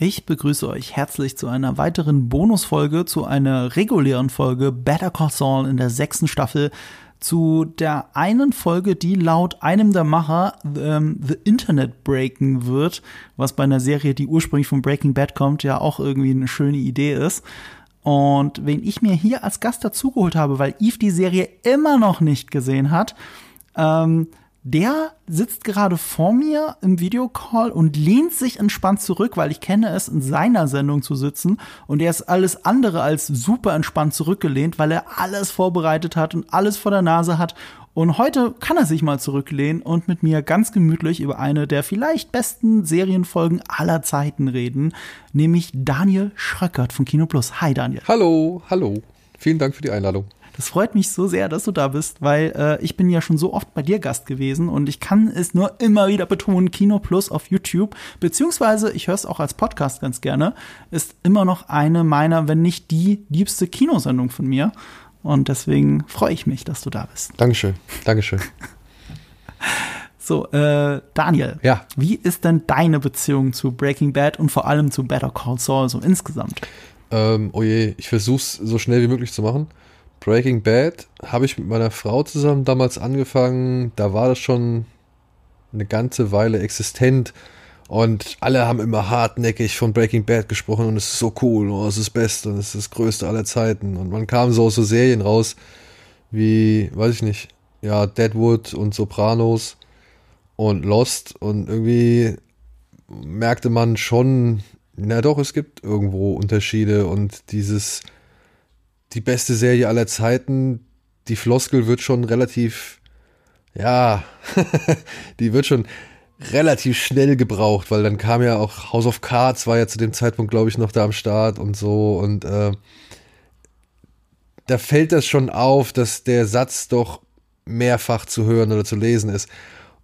Ich begrüße euch herzlich zu einer weiteren Bonusfolge, zu einer regulären Folge Better Call Saul in der sechsten Staffel. Zu der einen Folge, die laut einem der Macher ähm, The Internet breaken wird, was bei einer Serie, die ursprünglich von Breaking Bad kommt, ja auch irgendwie eine schöne Idee ist. Und wen ich mir hier als Gast dazugeholt habe, weil Eve die Serie immer noch nicht gesehen hat, ähm, der sitzt gerade vor mir im Videocall und lehnt sich entspannt zurück, weil ich kenne es, in seiner Sendung zu sitzen. Und er ist alles andere als super entspannt zurückgelehnt, weil er alles vorbereitet hat und alles vor der Nase hat. Und heute kann er sich mal zurücklehnen und mit mir ganz gemütlich über eine der vielleicht besten Serienfolgen aller Zeiten reden, nämlich Daniel Schröckert von Kino Plus. Hi Daniel. Hallo, hallo. Vielen Dank für die Einladung. Das freut mich so sehr, dass du da bist, weil äh, ich bin ja schon so oft bei dir Gast gewesen und ich kann es nur immer wieder betonen, Kino Plus auf YouTube, beziehungsweise ich höre es auch als Podcast ganz gerne, ist immer noch eine meiner, wenn nicht die liebste Kinosendung von mir. Und deswegen freue ich mich, dass du da bist. Dankeschön, Dankeschön. So, äh, Daniel. Ja. Wie ist denn deine Beziehung zu Breaking Bad und vor allem zu Better Call Saul so insgesamt? Ähm, oh je, ich versuche es so schnell wie möglich zu machen. Breaking Bad habe ich mit meiner Frau zusammen damals angefangen. Da war das schon eine ganze Weile existent. Und alle haben immer hartnäckig von Breaking Bad gesprochen und es ist so cool, oh, es ist das Beste und es ist das Größte aller Zeiten. Und man kam so aus so Serien raus wie, weiß ich nicht, ja, Deadwood und Sopranos und Lost und irgendwie merkte man schon, na doch, es gibt irgendwo Unterschiede und dieses die beste Serie aller Zeiten. Die Floskel wird schon relativ, ja, die wird schon relativ schnell gebraucht, weil dann kam ja auch House of Cards, war ja zu dem Zeitpunkt, glaube ich, noch da am Start und so. Und äh, da fällt das schon auf, dass der Satz doch mehrfach zu hören oder zu lesen ist.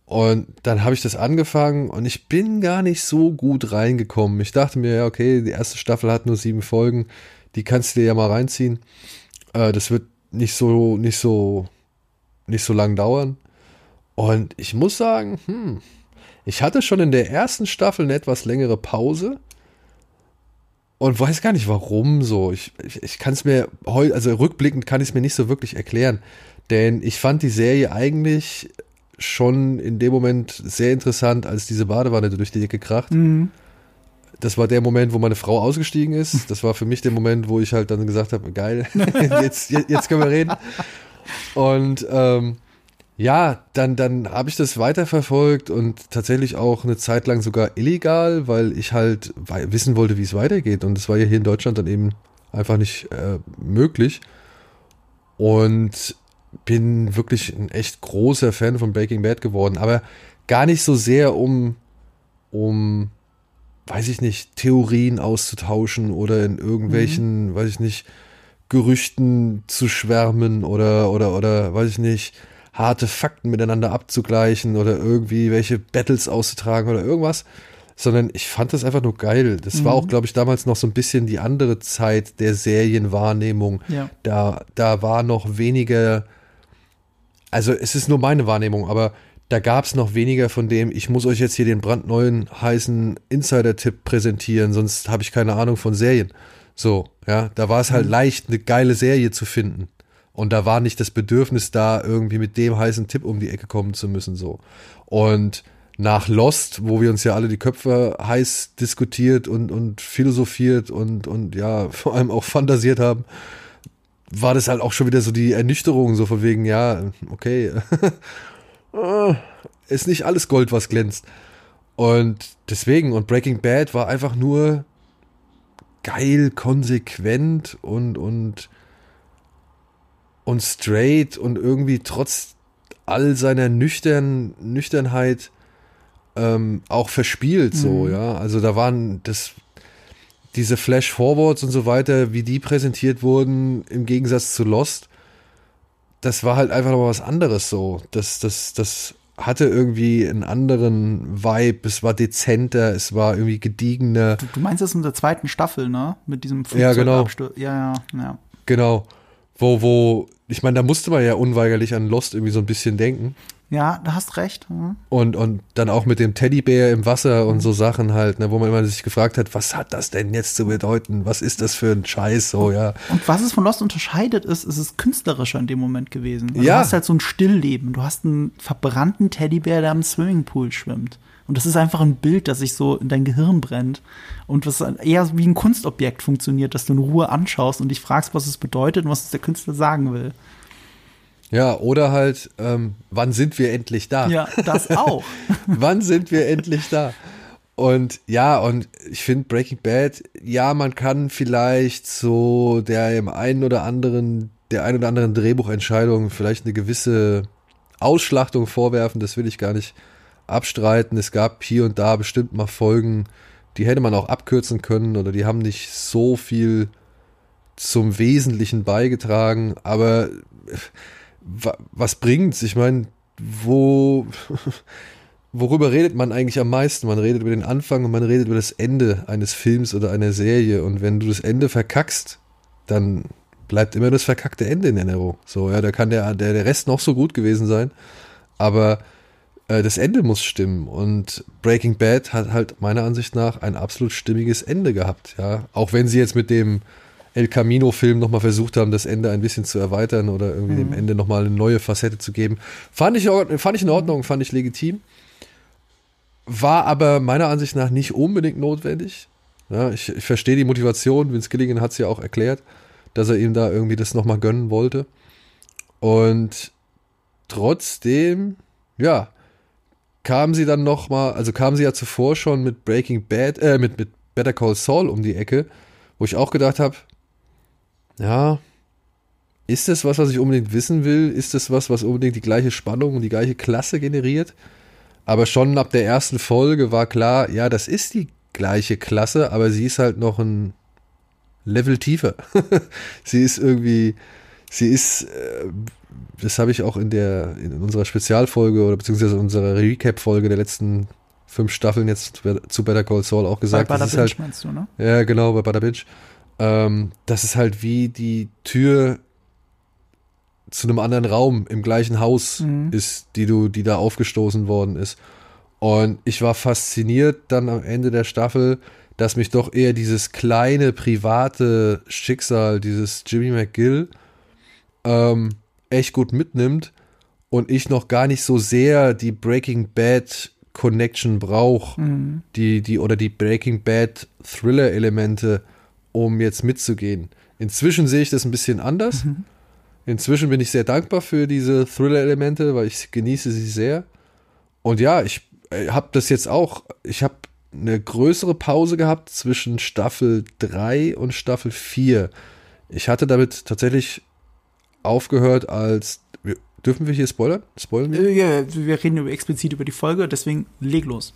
Und dann habe ich das angefangen und ich bin gar nicht so gut reingekommen. Ich dachte mir, ja, okay, die erste Staffel hat nur sieben Folgen die kannst du dir ja mal reinziehen. Äh, das wird nicht so, nicht so, nicht so lang dauern. Und ich muss sagen, hm, ich hatte schon in der ersten Staffel eine etwas längere Pause und weiß gar nicht warum so. Ich, ich, ich kann es mir heute, also rückblickend kann ich es mir nicht so wirklich erklären. Denn ich fand die Serie eigentlich schon in dem Moment sehr interessant, als diese Badewanne durch die Decke kracht. Mhm das war der Moment, wo meine Frau ausgestiegen ist. Das war für mich der Moment, wo ich halt dann gesagt habe, geil, jetzt, jetzt können wir reden. Und ähm, ja, dann, dann habe ich das weiterverfolgt und tatsächlich auch eine Zeit lang sogar illegal, weil ich halt wissen wollte, wie es weitergeht. Und das war ja hier in Deutschland dann eben einfach nicht äh, möglich. Und bin wirklich ein echt großer Fan von Breaking Bad geworden, aber gar nicht so sehr um, um weiß ich nicht, Theorien auszutauschen oder in irgendwelchen, mhm. weiß ich nicht, Gerüchten zu schwärmen oder, oder, oder, weiß ich nicht, harte Fakten miteinander abzugleichen oder irgendwie welche Battles auszutragen oder irgendwas, sondern ich fand das einfach nur geil. Das mhm. war auch, glaube ich, damals noch so ein bisschen die andere Zeit der Serienwahrnehmung. Ja. Da, da war noch weniger, also es ist nur meine Wahrnehmung, aber da gab es noch weniger von dem, ich muss euch jetzt hier den brandneuen heißen Insider-Tipp präsentieren, sonst habe ich keine Ahnung von Serien. So, ja, da war es halt mhm. leicht, eine geile Serie zu finden. Und da war nicht das Bedürfnis da, irgendwie mit dem heißen Tipp um die Ecke kommen zu müssen, so. Und nach Lost, wo wir uns ja alle die Köpfe heiß diskutiert und, und philosophiert und, und ja, vor allem auch fantasiert haben, war das halt auch schon wieder so die Ernüchterung, so von wegen, ja, okay, äh, ist nicht alles Gold, was glänzt. Und deswegen, und Breaking Bad war einfach nur geil, konsequent und, und, und straight und irgendwie trotz all seiner nüchtern, Nüchternheit ähm, auch verspielt, so, mhm. ja. Also da waren das, diese Flash-Forwards und so weiter, wie die präsentiert wurden, im Gegensatz zu Lost, das war halt einfach noch was anderes so. Das, das, das hatte irgendwie einen anderen Vibe. Es war dezenter, es war irgendwie gediegener. Du, du meinst das in der zweiten Staffel, ne? Mit diesem Flugzeug Ja, genau. Ja, ja, ja. Genau. Wo, wo, ich meine, da musste man ja unweigerlich an Lost irgendwie so ein bisschen denken. Ja, da hast recht. Ja. Und, und dann auch mit dem Teddybär im Wasser und so Sachen halt, ne, wo man immer sich gefragt hat, was hat das denn jetzt zu bedeuten? Was ist das für ein Scheiß? So, ja. Und was es von Lost unterscheidet, ist, ist es künstlerischer in dem Moment gewesen. Also Ja. Du hast halt so ein Stillleben. Du hast einen verbrannten Teddybär, der am Swimmingpool schwimmt. Und das ist einfach ein Bild, das sich so in dein Gehirn brennt. Und was eher wie ein Kunstobjekt funktioniert, das du in Ruhe anschaust und dich fragst, was es bedeutet und was es der Künstler sagen will. Ja, oder halt, ähm, wann sind wir endlich da? Ja, das auch. wann sind wir endlich da? Und ja, und ich finde Breaking Bad, ja, man kann vielleicht so der im einen oder anderen, der ein oder anderen Drehbuchentscheidung vielleicht eine gewisse Ausschlachtung vorwerfen, das will ich gar nicht abstreiten. Es gab hier und da bestimmt mal Folgen, die hätte man auch abkürzen können oder die haben nicht so viel zum Wesentlichen beigetragen, aber was bringt's? Ich meine, wo, worüber redet man eigentlich am meisten? Man redet über den Anfang und man redet über das Ende eines Films oder einer Serie. Und wenn du das Ende verkackst, dann bleibt immer das verkackte Ende in Erinnerung. So, ja, da kann der, der, der Rest noch so gut gewesen sein. Aber äh, das Ende muss stimmen. Und Breaking Bad hat halt meiner Ansicht nach ein absolut stimmiges Ende gehabt. Ja, auch wenn sie jetzt mit dem El Camino-Film nochmal versucht haben, das Ende ein bisschen zu erweitern oder irgendwie dem Ende nochmal eine neue Facette zu geben. Fand ich, fand ich in Ordnung, fand ich legitim. War aber meiner Ansicht nach nicht unbedingt notwendig. Ja, ich, ich verstehe die Motivation. Vince Gilligan hat es ja auch erklärt, dass er ihm da irgendwie das nochmal gönnen wollte. Und trotzdem, ja, kam sie dann nochmal, also kam sie ja zuvor schon mit Breaking Bad, äh, mit, mit Better Call Saul um die Ecke, wo ich auch gedacht habe, ja, ist das was, was ich unbedingt wissen will? Ist das was, was unbedingt die gleiche Spannung und die gleiche Klasse generiert? Aber schon ab der ersten Folge war klar, ja, das ist die gleiche Klasse, aber sie ist halt noch ein Level tiefer. sie ist irgendwie, sie ist, äh, das habe ich auch in der, in unserer Spezialfolge oder beziehungsweise unserer Recap-Folge der letzten fünf Staffeln jetzt zu Better Call Saul auch gesagt. Bei Bada ist Binge halt, meinst du, ne? ja, genau, bei Bada Binge. Ähm, das ist halt wie die Tür zu einem anderen Raum im gleichen Haus Mhm. ist, die du, die da aufgestoßen worden ist. Und ich war fasziniert dann am Ende der Staffel, dass mich doch eher dieses kleine private Schicksal, dieses Jimmy McGill, ähm, echt gut mitnimmt und ich noch gar nicht so sehr die Breaking Bad Connection brauche, Mhm. die, die oder die Breaking Bad Thriller-Elemente, um jetzt mitzugehen. Inzwischen sehe ich das ein bisschen anders. Inzwischen bin ich sehr dankbar für diese Thriller-Elemente, weil ich genieße sie sehr. Und ja, ich habe das jetzt auch, ich habe eine größere Pause gehabt zwischen Staffel 3 und Staffel 4. Ich hatte damit tatsächlich aufgehört als, dürfen wir hier spoilern? Spoilern wir? Äh, Ja, wir reden explizit über die Folge, deswegen leg los.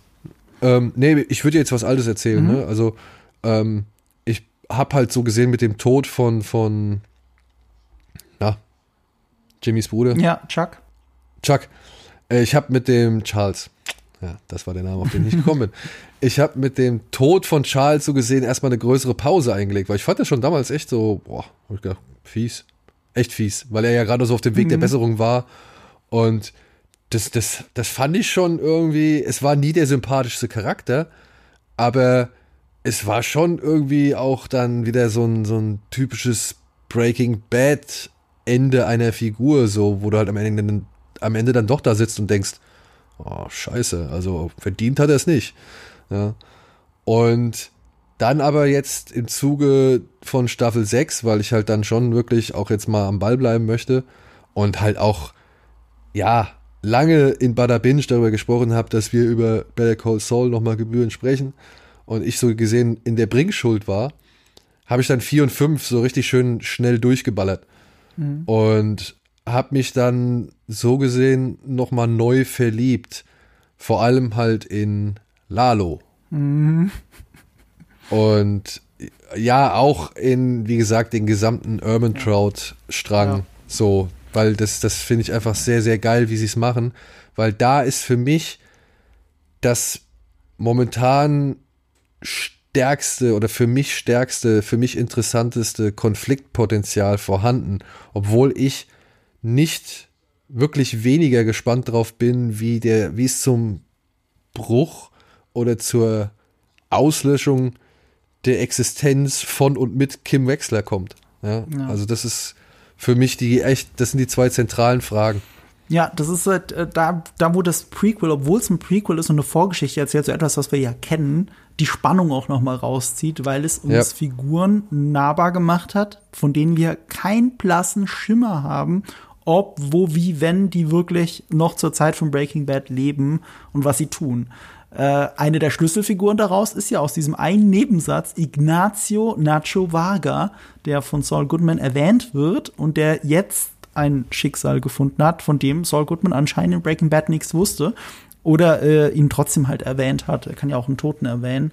Ähm, nee, ich würde jetzt was Altes erzählen. Mhm. Ne? Also, ähm, habe halt so gesehen mit dem Tod von, von, na, Jimmys Bruder, Ja, Chuck. Chuck. Äh, ich habe mit dem Charles, ja, das war der Name, auf den ich gekommen bin. Ich habe mit dem Tod von Charles so gesehen erstmal eine größere Pause eingelegt, weil ich fand das schon damals echt so, boah, hab ich gedacht, fies. Echt fies, weil er ja gerade so auf dem Weg der Mhm. Besserung war. Und das, das, das fand ich schon irgendwie, es war nie der sympathischste Charakter, aber es war schon irgendwie auch dann wieder so ein, so ein typisches Breaking Bad Ende einer Figur, so, wo du halt am Ende, dann- am Ende dann doch da sitzt und denkst, oh, scheiße, also verdient hat er es nicht. Ja. Und dann aber jetzt im Zuge von Staffel 6, weil ich halt dann schon wirklich auch jetzt mal am Ball bleiben möchte und halt auch, ja, lange in Bada Binge darüber gesprochen habe, dass wir über Better Call Saul nochmal gebührend sprechen und ich so gesehen in der Bringschuld war, habe ich dann 4 und 5 so richtig schön schnell durchgeballert und habe mich dann so gesehen nochmal neu verliebt. Vor allem halt in Lalo. Und ja, auch in, wie gesagt, den gesamten Urban Trout Strang. Ja. So, weil das, das finde ich einfach sehr, sehr geil, wie sie es machen. Weil da ist für mich das momentan stärkste oder für mich stärkste, für mich interessanteste Konfliktpotenzial vorhanden, obwohl ich nicht wirklich weniger gespannt drauf bin, wie der, wie es zum Bruch oder zur Auslöschung der Existenz von und mit Kim Wexler kommt. Ja? ja. Also das ist für mich die echt, das sind die zwei zentralen Fragen. Ja, das ist halt äh, da, da, wo das Prequel, obwohl es ein Prequel ist und eine Vorgeschichte erzählt, so etwas, was wir ja kennen, die Spannung auch noch mal rauszieht, weil es uns ja. Figuren nahbar gemacht hat, von denen wir keinen blassen Schimmer haben, ob, wo, wie, wenn die wirklich noch zur Zeit von Breaking Bad leben und was sie tun. Äh, eine der Schlüsselfiguren daraus ist ja aus diesem einen Nebensatz Ignacio Nacho Varga, der von Saul Goodman erwähnt wird und der jetzt ein Schicksal gefunden hat, von dem Saul Goodman anscheinend in Breaking Bad nichts wusste oder äh, ihn trotzdem halt erwähnt hat. Er kann ja auch einen Toten erwähnen.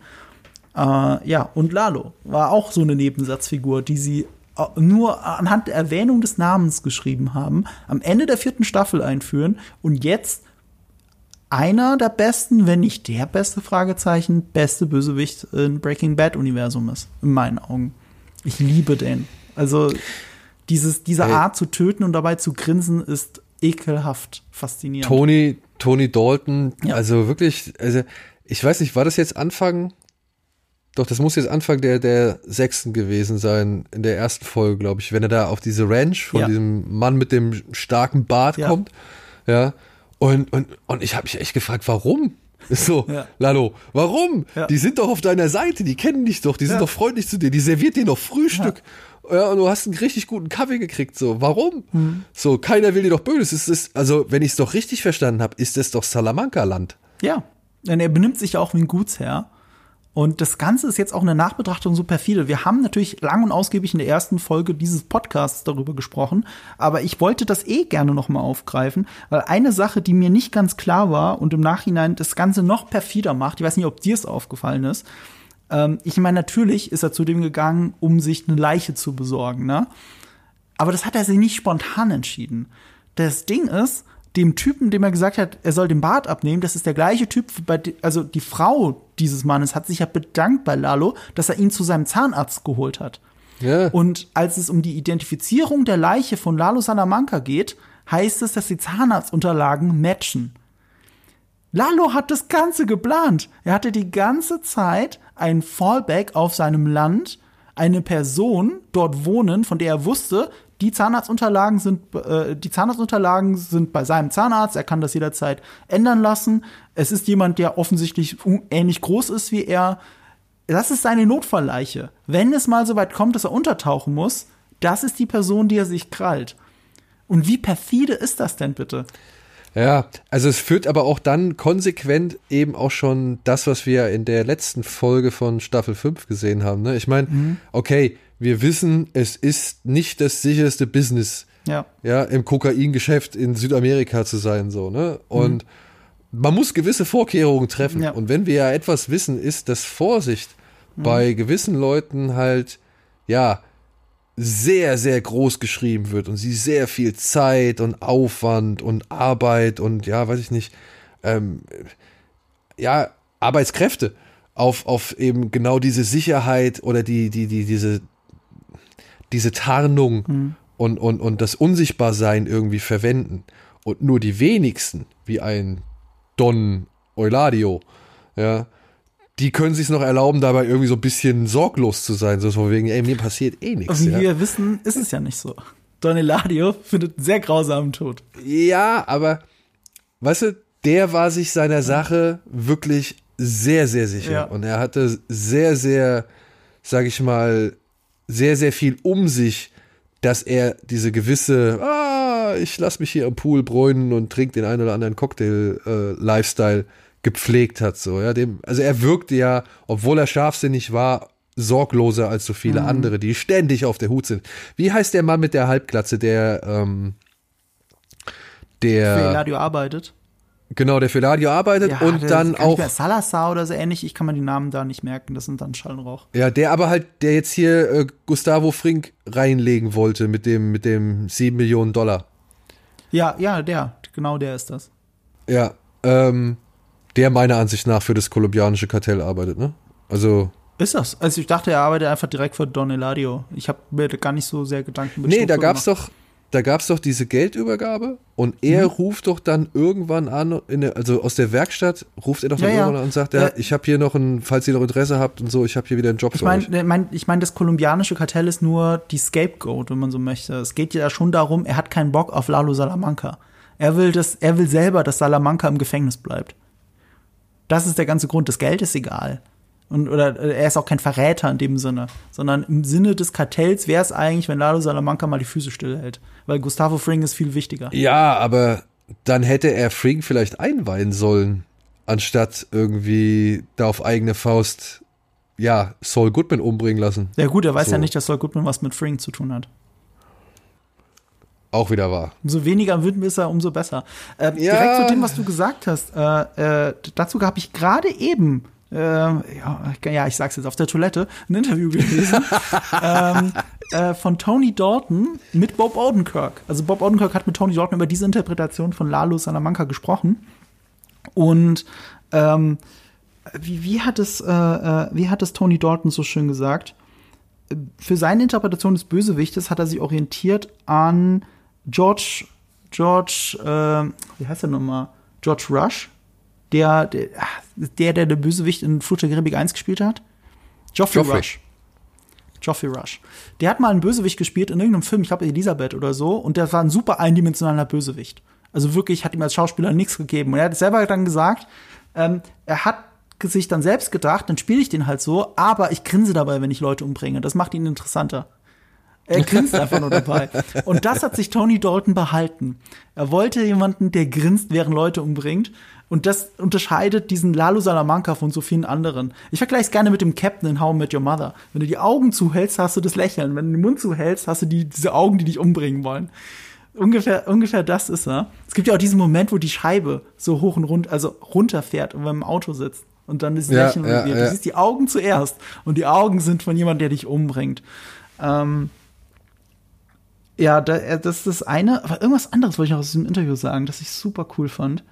Äh, ja, und Lalo war auch so eine Nebensatzfigur, die sie äh, nur anhand der Erwähnung des Namens geschrieben haben, am Ende der vierten Staffel einführen und jetzt einer der besten, wenn nicht der beste Fragezeichen, beste Bösewicht in Breaking Bad Universum ist, in meinen Augen. Ich liebe den. Also dieses, diese. Art zu töten und dabei zu grinsen ist ekelhaft faszinierend. Tony, Tony Dalton, ja. also wirklich, also ich weiß nicht, war das jetzt Anfang? Doch, das muss jetzt Anfang der, der sechsten gewesen sein, in der ersten Folge, glaube ich, wenn er da auf diese Ranch von ja. diesem Mann mit dem starken Bart ja. kommt. Ja. Und, und, und ich habe mich echt gefragt, warum? So, ja. Lalo, warum? Ja. Die sind doch auf deiner Seite, die kennen dich doch, die sind doch freundlich zu dir, die serviert dir noch Frühstück. Ja, du hast einen richtig guten Kaffee gekriegt. So, warum? Mhm. So, keiner will dir doch Böses. Ist, also, wenn ich es doch richtig verstanden habe, ist es doch Salamanca-Land. Ja. Denn er benimmt sich ja auch wie ein Gutsherr. Und das Ganze ist jetzt auch eine Nachbetrachtung so perfide. Wir haben natürlich lang und ausgiebig in der ersten Folge dieses Podcasts darüber gesprochen, aber ich wollte das eh gerne noch mal aufgreifen, weil eine Sache, die mir nicht ganz klar war und im Nachhinein das Ganze noch perfider macht, ich weiß nicht, ob dir es aufgefallen ist, ähm, ich meine, natürlich ist er zu dem gegangen, um sich eine Leiche zu besorgen, ne? Aber das hat er sich nicht spontan entschieden. Das Ding ist, dem Typen, dem er gesagt hat, er soll den Bart abnehmen, das ist der gleiche Typ, bei, also die Frau dieses Mannes hat sich ja bedankt bei Lalo, dass er ihn zu seinem Zahnarzt geholt hat. Ja. Und als es um die Identifizierung der Leiche von Lalo Salamanca geht, heißt es, dass die Zahnarztunterlagen matchen. Lalo hat das Ganze geplant. Er hatte die ganze Zeit ein Fallback auf seinem Land, eine Person dort wohnen, von der er wusste, die Zahnarztunterlagen sind, äh, die Zahnarztunterlagen sind bei seinem Zahnarzt. Er kann das jederzeit ändern lassen. Es ist jemand, der offensichtlich ähnlich groß ist wie er. Das ist seine Notfallleiche. Wenn es mal so weit kommt, dass er untertauchen muss, das ist die Person, die er sich krallt. Und wie perfide ist das denn bitte? Ja, also es führt aber auch dann konsequent eben auch schon das, was wir in der letzten Folge von Staffel 5 gesehen haben. Ne? Ich meine, mhm. okay, wir wissen, es ist nicht das sicherste Business, ja, ja im Kokaingeschäft in Südamerika zu sein, so, ne? Und mhm. man muss gewisse Vorkehrungen treffen. Ja. Und wenn wir ja etwas wissen, ist, dass Vorsicht mhm. bei gewissen Leuten halt, ja, sehr, sehr groß geschrieben wird und sie sehr viel Zeit und Aufwand und Arbeit und ja, weiß ich nicht, ähm, ja, Arbeitskräfte auf, auf eben genau diese Sicherheit oder die, die, die, diese, diese Tarnung mhm. und, und, und das Unsichtbarsein irgendwie verwenden. Und nur die wenigsten, wie ein Don Euladio, ja, die können sich noch erlauben, dabei irgendwie so ein bisschen sorglos zu sein, so von wegen, ey, mir passiert eh nichts. Wie ja. wir wissen, ist es ja nicht so. Don Eladio findet einen sehr grausamen Tod. Ja, aber, weißt du, der war sich seiner Sache wirklich sehr, sehr sicher. Ja. Und er hatte sehr, sehr, sag ich mal, sehr, sehr viel um sich, dass er diese gewisse, ah, ich lass mich hier am Pool bräunen und trinke den einen oder anderen Cocktail-Lifestyle äh, gepflegt hat. So, ja, dem, also er wirkte ja, obwohl er scharfsinnig war, sorgloser als so viele mhm. andere, die ständig auf der Hut sind. Wie heißt der Mann mit der Halbglatze, der ähm, der für Eladio arbeitet? Genau, der für Eladio arbeitet ja, und dann auch Salazar oder so ähnlich. Ich kann mir die Namen da nicht merken. Das sind dann Schallrauch. Ja, der aber halt, der jetzt hier äh, Gustavo Frink reinlegen wollte mit dem mit dem sieben Millionen Dollar. Ja, ja, der, genau der ist das. Ja, ähm, der meiner Ansicht nach für das kolumbianische Kartell arbeitet, ne? Also. Ist das? Also ich dachte, er arbeitet einfach direkt für Don Eladio. Ich habe mir gar nicht so sehr Gedanken mit Nee, da gab's gemacht. doch, da gab es doch diese Geldübergabe und er mhm. ruft doch dann irgendwann an, der, also aus der Werkstatt ruft er doch dann ja, irgendwann ja. an und sagt, ja, ich habe hier noch ein, falls ihr noch Interesse habt und so, ich habe hier wieder einen Job ich meine, mein, ich meine, das kolumbianische Kartell ist nur die Scapegoat, wenn man so möchte. Es geht ja schon darum, er hat keinen Bock auf Lalo Salamanca. Er will das, er will selber, dass Salamanca im Gefängnis bleibt. Das ist der ganze Grund. Das Geld ist egal. Und, oder äh, er ist auch kein Verräter in dem Sinne, sondern im Sinne des Kartells wäre es eigentlich, wenn Lalo Salamanca mal die Füße stillhält. Weil Gustavo Fring ist viel wichtiger. Ja, aber dann hätte er Fring vielleicht einweihen sollen, anstatt irgendwie da auf eigene Faust, ja, Saul Goodman umbringen lassen. Ja, gut, er weiß so. ja nicht, dass Saul Goodman was mit Fring zu tun hat. Auch wieder wahr. Umso weniger Windwisser, umso besser. Äh, ja. Direkt zu dem, was du gesagt hast. Äh, äh, dazu habe ich gerade eben äh, ja, ja, ich sag's jetzt auf der Toilette, ein Interview gelesen ähm, äh, von Tony Dalton mit Bob Odenkirk. Also Bob Odenkirk hat mit Tony Dalton über diese Interpretation von Lalo Salamanca gesprochen. Und ähm, wie, wie, hat es, äh, äh, wie hat es Tony Dalton so schön gesagt? Für seine Interpretation des Bösewichtes hat er sich orientiert an George, George, äh, wie heißt er nochmal? George Rush, der, der, der, der der Bösewicht in Fluch der Karibik 1 gespielt hat? Geoffrey, Geoffrey. Rush. Geoffrey Rush. Der hat mal einen Bösewicht gespielt in irgendeinem Film, ich glaube Elisabeth oder so, und der war ein super eindimensionaler Bösewicht. Also wirklich hat ihm als Schauspieler nichts gegeben. Und er hat selber dann gesagt, ähm, er hat sich dann selbst gedacht, dann spiele ich den halt so, aber ich grinse dabei, wenn ich Leute umbringe. Das macht ihn interessanter. Er grinst einfach nur dabei. Und das hat sich Tony Dalton behalten. Er wollte jemanden, der grinst, während Leute umbringt. Und das unterscheidet diesen Lalo Salamanca von so vielen anderen. Ich vergleiche es gerne mit dem Captain in How I Met Your Mother. Wenn du die Augen zuhältst, hast du das Lächeln. Wenn du den Mund zuhältst, hast du die, diese Augen, die dich umbringen wollen. Ungefähr, ungefähr das ist er. Es gibt ja auch diesen Moment, wo die Scheibe so hoch und runter, also runterfährt und man im Auto sitzt. Und dann ist ja, Lächeln ja, ja. Du siehst die Augen zuerst. Und die Augen sind von jemandem, der dich umbringt. Ähm, ja, da, das ist das eine. Aber irgendwas anderes wollte ich noch aus diesem Interview sagen, das ich super cool fand.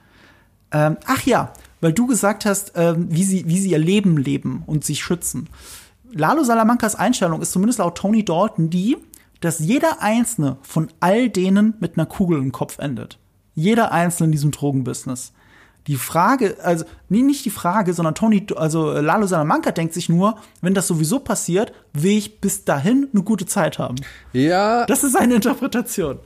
Ähm, ach ja, weil du gesagt hast, ähm, wie, sie, wie sie ihr Leben leben und sich schützen. Lalo Salamancas Einstellung ist zumindest laut Tony Dalton die, dass jeder einzelne von all denen mit einer Kugel im Kopf endet. Jeder einzelne in diesem Drogenbusiness. Die Frage, also nee, nicht die Frage, sondern Tony, also Lalo Salamanca denkt sich nur, wenn das sowieso passiert, will ich bis dahin eine gute Zeit haben. Ja. Das ist seine Interpretation.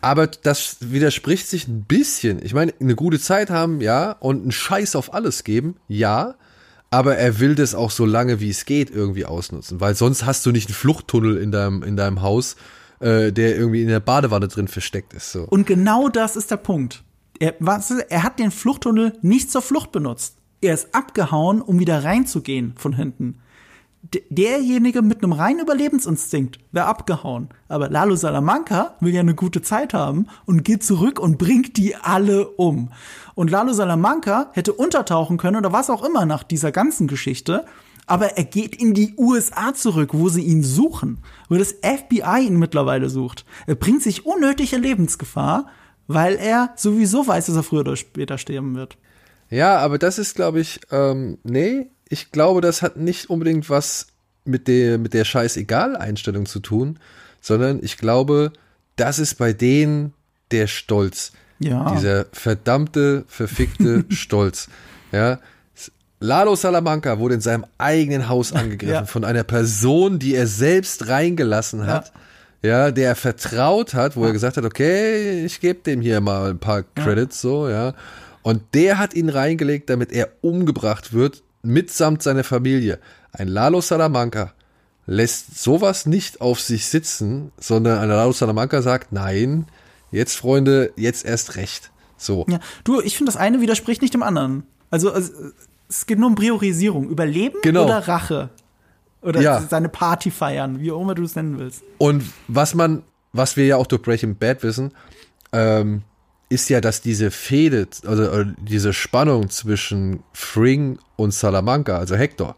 Aber das widerspricht sich ein bisschen. Ich meine, eine gute Zeit haben, ja, und einen Scheiß auf alles geben, ja. Aber er will das auch so lange wie es geht irgendwie ausnutzen, weil sonst hast du nicht einen Fluchttunnel in deinem, in deinem Haus, äh, der irgendwie in der Badewanne drin versteckt ist. So. Und genau das ist der Punkt er, was, er hat den Fluchttunnel nicht zur Flucht benutzt. Er ist abgehauen, um wieder reinzugehen von hinten. D derjenige mit einem reinen Überlebensinstinkt wäre abgehauen. Aber Lalo Salamanca will ja eine gute Zeit haben und geht zurück und bringt die alle um. Und Lalo Salamanca hätte untertauchen können oder was auch immer nach dieser ganzen Geschichte. Aber er geht in die USA zurück, wo sie ihn suchen, wo das FBI ihn mittlerweile sucht. Er bringt sich unnötige Lebensgefahr weil er sowieso weiß, dass er früher oder später sterben wird. Ja, aber das ist, glaube ich, ähm, nee, ich glaube, das hat nicht unbedingt was mit der, mit der Scheißegal-Einstellung zu tun, sondern ich glaube, das ist bei denen der Stolz. Ja. Dieser verdammte, verfickte Stolz. Ja. Lalo Salamanca wurde in seinem eigenen Haus angegriffen ja. von einer Person, die er selbst reingelassen hat. Ja ja, der vertraut hat, wo er gesagt hat, okay, ich gebe dem hier mal ein paar Credits, so, ja. Und der hat ihn reingelegt, damit er umgebracht wird, mitsamt seiner Familie. Ein Lalo Salamanca lässt sowas nicht auf sich sitzen, sondern ein Lalo Salamanca sagt, nein, jetzt, Freunde, jetzt erst recht. So. Ja, du, ich finde, das eine widerspricht nicht dem anderen. Also, also, es geht nur um Priorisierung. Überleben genau. oder Rache? Oder ja. seine Party feiern, wie auch immer du es nennen willst. Und was man, was wir ja auch durch Breaking Bad wissen, ähm, ist ja, dass diese Fehde, also diese Spannung zwischen Fring und Salamanca, also Hector,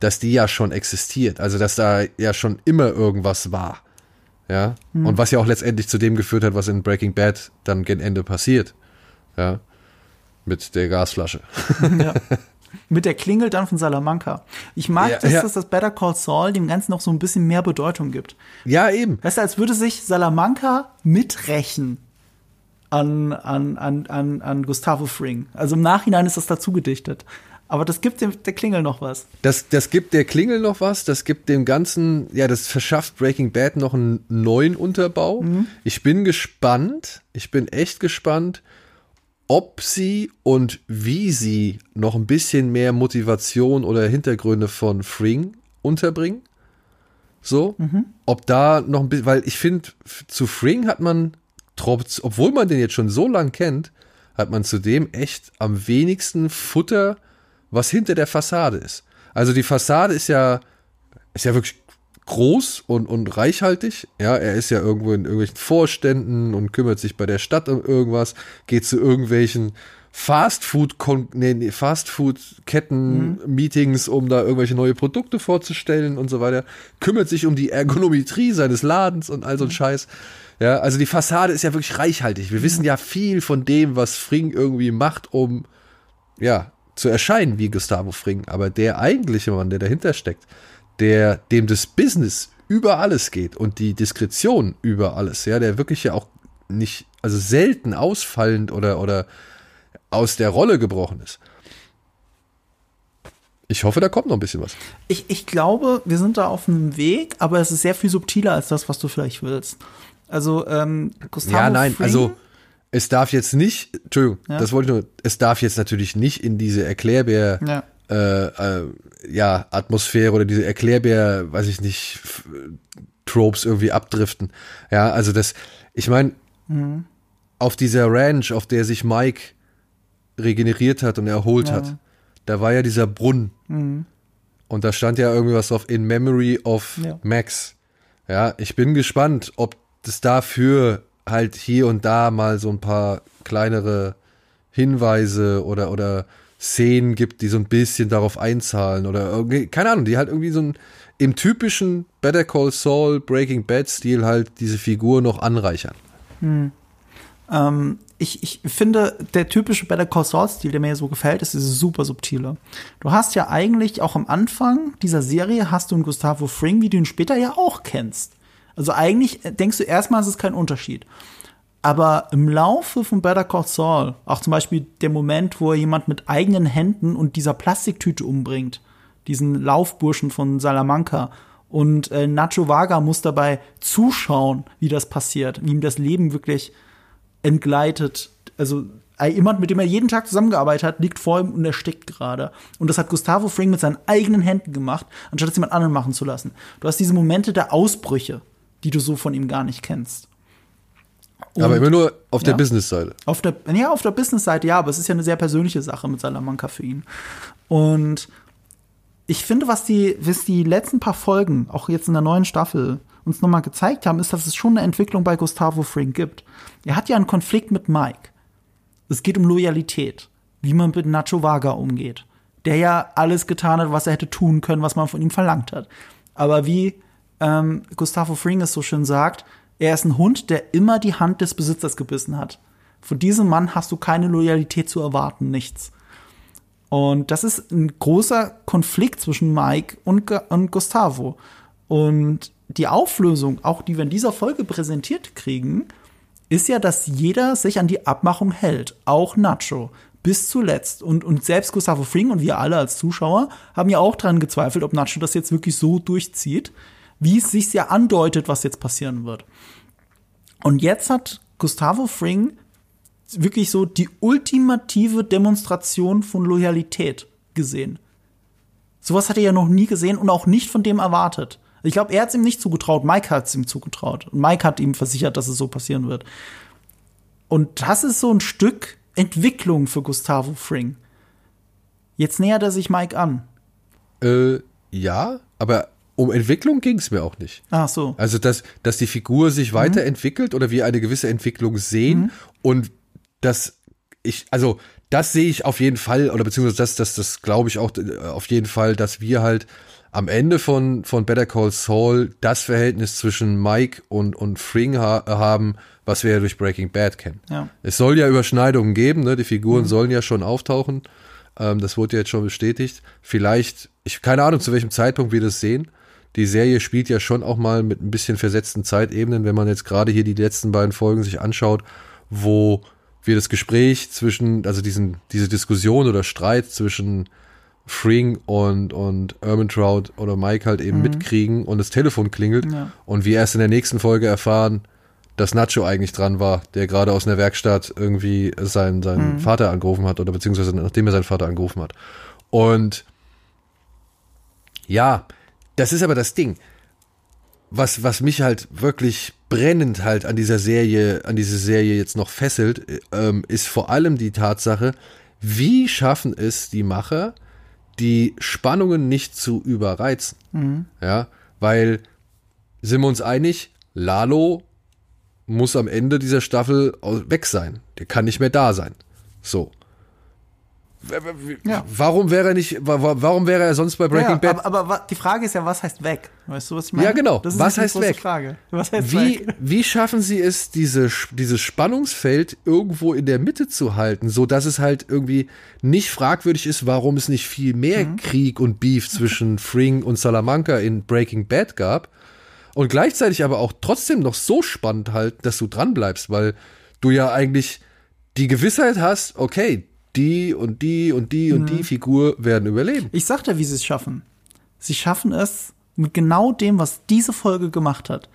dass die ja schon existiert. Also, dass da ja schon immer irgendwas war. Ja. Hm. Und was ja auch letztendlich zu dem geführt hat, was in Breaking Bad dann gen Ende passiert. Ja. Mit der Gasflasche. Ja. Mit der Klingel dann von Salamanca. Ich mag Ja, das, ja. dass das Better Call Saul dem Ganzen noch so ein bisschen mehr Bedeutung gibt. Ja, eben. Weißt du, als würde sich Salamanca miträchen an, an, an, an, an Gustavo Fring. Also im Nachhinein ist das dazu gedichtet. Aber das gibt dem, der Klingel noch was. Das, das gibt der Klingel noch was, das gibt dem Ganzen, ja, das verschafft Breaking Bad noch einen neuen Unterbau. Ich bin gespannt, ich bin echt gespannt, ob sie und wie sie noch ein bisschen mehr Motivation oder Hintergründe von Fring unterbringen. So, ob da noch ein bisschen, weil ich finde, zu Fring hat man, trotz, obwohl man den jetzt schon so lang kennt, hat man zudem echt am wenigsten Futter, was hinter der Fassade ist. Also die Fassade ist ja, ist ja wirklich groß und, und reichhaltig. Ja, er ist ja irgendwo in irgendwelchen Vorständen und kümmert sich bei der Stadt um irgendwas, geht zu irgendwelchen Fastfood, nee, Fastfood-Ketten, Meetings, um da irgendwelche neue Produkte vorzustellen und so weiter, kümmert sich um die Ergonometrie seines Ladens und all so ein Scheiß. Ja, also die Fassade ist ja wirklich reichhaltig. Wir wissen ja viel von dem, was Fring irgendwie macht, um ja, zu erscheinen wie Gustavo Fring, aber der eigentliche Mann, der dahinter steckt, der dem das Business über alles geht und die Diskretion über alles, ja, der wirklich ja auch nicht, also selten ausfallend oder, oder aus der Rolle gebrochen ist. Ich hoffe, da kommt noch ein bisschen was. Ich, ich glaube, wir sind da auf einem Weg, aber es ist sehr viel subtiler als das, was du vielleicht willst. Also, ähm, Gustavo ja, nein, Fring, also es darf jetzt nicht, Entschuldigung, Ja. das wollte ich nur, es darf jetzt natürlich nicht in diese Erklärbär, Ja. Äh, äh, ja, Atmosphäre oder diese Erklärbär, weiß ich nicht, Tropes irgendwie abdriften. Ja, also das, ich meine, Mhm. auf dieser Ranch, auf der sich Mike regeneriert hat und erholt Ja. hat, da war ja dieser Brunnen. Mhm. Und da stand ja irgendwie was auf In Memory of Ja. Max. Ja, ich bin gespannt, ob es dafür halt hier und da mal so ein paar kleinere Hinweise oder, oder Szenen gibt, die so ein bisschen darauf einzahlen oder irgendwie, keine Ahnung, die halt irgendwie so ein, im typischen Better Call Saul Breaking Bad Stil halt diese Figur noch anreichern. Ähm, ich, ich finde, der typische Better Call Saul-Stil, der mir so gefällt, ist dieses super subtile. Du hast ja eigentlich auch am Anfang dieser Serie hast du einen Gustavo Fring, wie du ihn später ja auch kennst. Also eigentlich denkst du erstmal, es ist kein Unterschied. Aber im Laufe von Better Call Saul, auch zum Beispiel der Moment, wo er jemand mit eigenen Händen und dieser Plastiktüte umbringt, diesen Laufburschen von Salamanca, und äh, Nacho Vaga muss dabei zuschauen, wie das passiert, wie ihm das Leben wirklich entgleitet. Also äh, jemand, mit dem er jeden Tag zusammengearbeitet hat, liegt vor ihm und erstickt gerade. Und das hat Gustavo Fring mit seinen eigenen Händen gemacht, anstatt es jemand anderen machen zu lassen. Du hast diese Momente der Ausbrüche, die du so von ihm gar nicht kennst. Aber immer nur auf der ja. Business-Seite. Auf der, ja, auf der Business-Seite, ja, aber es ist ja eine sehr persönliche Sache mit Salamanca für ihn. Und ich finde, was die, was die letzten paar Folgen, auch jetzt in der neuen Staffel, uns nochmal gezeigt haben, ist, dass es schon eine Entwicklung bei Gustavo Fring gibt. Er hat ja einen Konflikt mit Mike. Es geht um Loyalität, wie man mit Nacho Vaga umgeht, der ja alles getan hat, was er hätte tun können, was man von ihm verlangt hat. Aber wie ähm, Gustavo Fring es so schön sagt, er ist ein Hund, der immer die Hand des Besitzers gebissen hat. Von diesem Mann hast du keine Loyalität zu erwarten, nichts. Und das ist ein großer Konflikt zwischen Mike und, und Gustavo. Und die Auflösung, auch die wir in dieser Folge präsentiert kriegen, ist ja, dass jeder sich an die Abmachung hält. Auch Nacho. Bis zuletzt. Und, und selbst Gustavo Fring und wir alle als Zuschauer haben ja auch dran gezweifelt, ob Nacho das jetzt wirklich so durchzieht, wie es sich ja andeutet, was jetzt passieren wird. Und jetzt hat Gustavo Fring wirklich so die ultimative Demonstration von Loyalität gesehen. Sowas hat er ja noch nie gesehen und auch nicht von dem erwartet. Ich glaube, er hat es ihm nicht zugetraut, Mike hat es ihm zugetraut. Und Mike hat ihm versichert, dass es so passieren wird. Und das ist so ein Stück Entwicklung für Gustavo Fring. Jetzt nähert er sich Mike an. Äh, ja, aber um Entwicklung ging es mir auch nicht. Ach so. Also, dass, dass die Figur sich weiterentwickelt oder wir eine gewisse Entwicklung sehen und dass ich, also, das sehe ich auf jeden Fall, oder beziehungsweise das, das, das glaube ich auch äh, auf jeden Fall, dass wir halt am Ende von, von Better Call Saul das Verhältnis zwischen Mike und, und Fring ha haben, was wir ja durch Breaking Bad kennen. Ja. Es soll ja Überschneidungen geben, ne? die Figuren sollen ja schon auftauchen, Ähm, das wurde jetzt schon bestätigt. Vielleicht, ich keine Ahnung, zu welchem Zeitpunkt wir das sehen. Die Serie spielt ja schon auch mal mit ein bisschen versetzten Zeitebenen, wenn man jetzt gerade hier die letzten beiden Folgen sich anschaut, wo wir das Gespräch zwischen, also diesen, diese Diskussion oder Streit zwischen Fring und, und Ermintrout oder Mike halt eben mhm. mitkriegen und das Telefon klingelt ja. und wir erst in der nächsten Folge erfahren, dass Nacho eigentlich dran war, der gerade aus einer Werkstatt irgendwie seinen, seinen mhm. Vater angerufen hat oder beziehungsweise nachdem er seinen Vater angerufen hat. Und ja, das ist aber das Ding. Was, was mich halt wirklich brennend halt an dieser Serie, an diese Serie jetzt noch fesselt, ähm, ist vor allem die Tatsache, wie schaffen es die Macher, die Spannungen nicht zu überreizen. Mhm. Ja, weil sind wir uns einig, Lalo muss am Ende dieser Staffel weg sein. Der kann nicht mehr da sein. So. Ja. Warum wäre er nicht, warum wäre er sonst bei Breaking ja, Bad? Aber, aber, die Frage ist ja, was heißt weg? Weißt du, was ich meine? Ja, genau. was heißt weg? Frage. Was heißt wie, weg? wie schaffen sie es, diese, dieses Spannungsfeld irgendwo in der Mitte zu halten, so dass es halt irgendwie nicht fragwürdig ist, warum es nicht viel mehr mhm. Krieg und Beef zwischen Fring und Salamanca in Breaking Bad gab und gleichzeitig aber auch trotzdem noch so spannend halten, dass du dranbleibst, weil du ja eigentlich die Gewissheit hast, okay, die und die und die und mhm. die Figur werden überleben. Ich sag dir, wie sie es schaffen. Sie schaffen es mit genau dem, was diese Folge gemacht hat.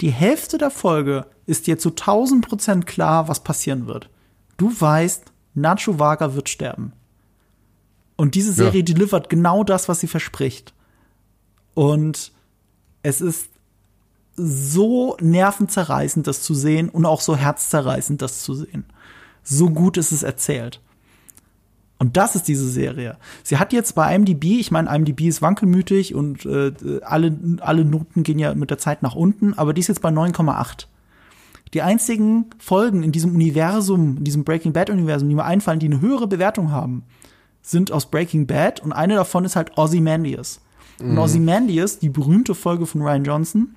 Die Hälfte der Folge ist dir zu 1000 Prozent klar, was passieren wird. Du weißt, Nacho Vaga wird sterben. Und diese Serie ja. delivert genau das, was sie verspricht. Und es ist so nervenzerreißend, das zu sehen und auch so herzzerreißend, das zu sehen. So gut ist es erzählt. Und das ist diese Serie. Sie hat jetzt bei IMDb, ich meine, IMDb ist wankelmütig und äh, alle, alle Noten gehen ja mit der Zeit nach unten, aber die ist jetzt bei 9,8. Die einzigen Folgen in diesem Universum, in diesem Breaking Bad Universum, die mir einfallen, die eine höhere Bewertung haben, sind aus Breaking Bad und eine davon ist halt Ozymandias. Mhm. Und Ozymandias, die berühmte Folge von Ryan Johnson,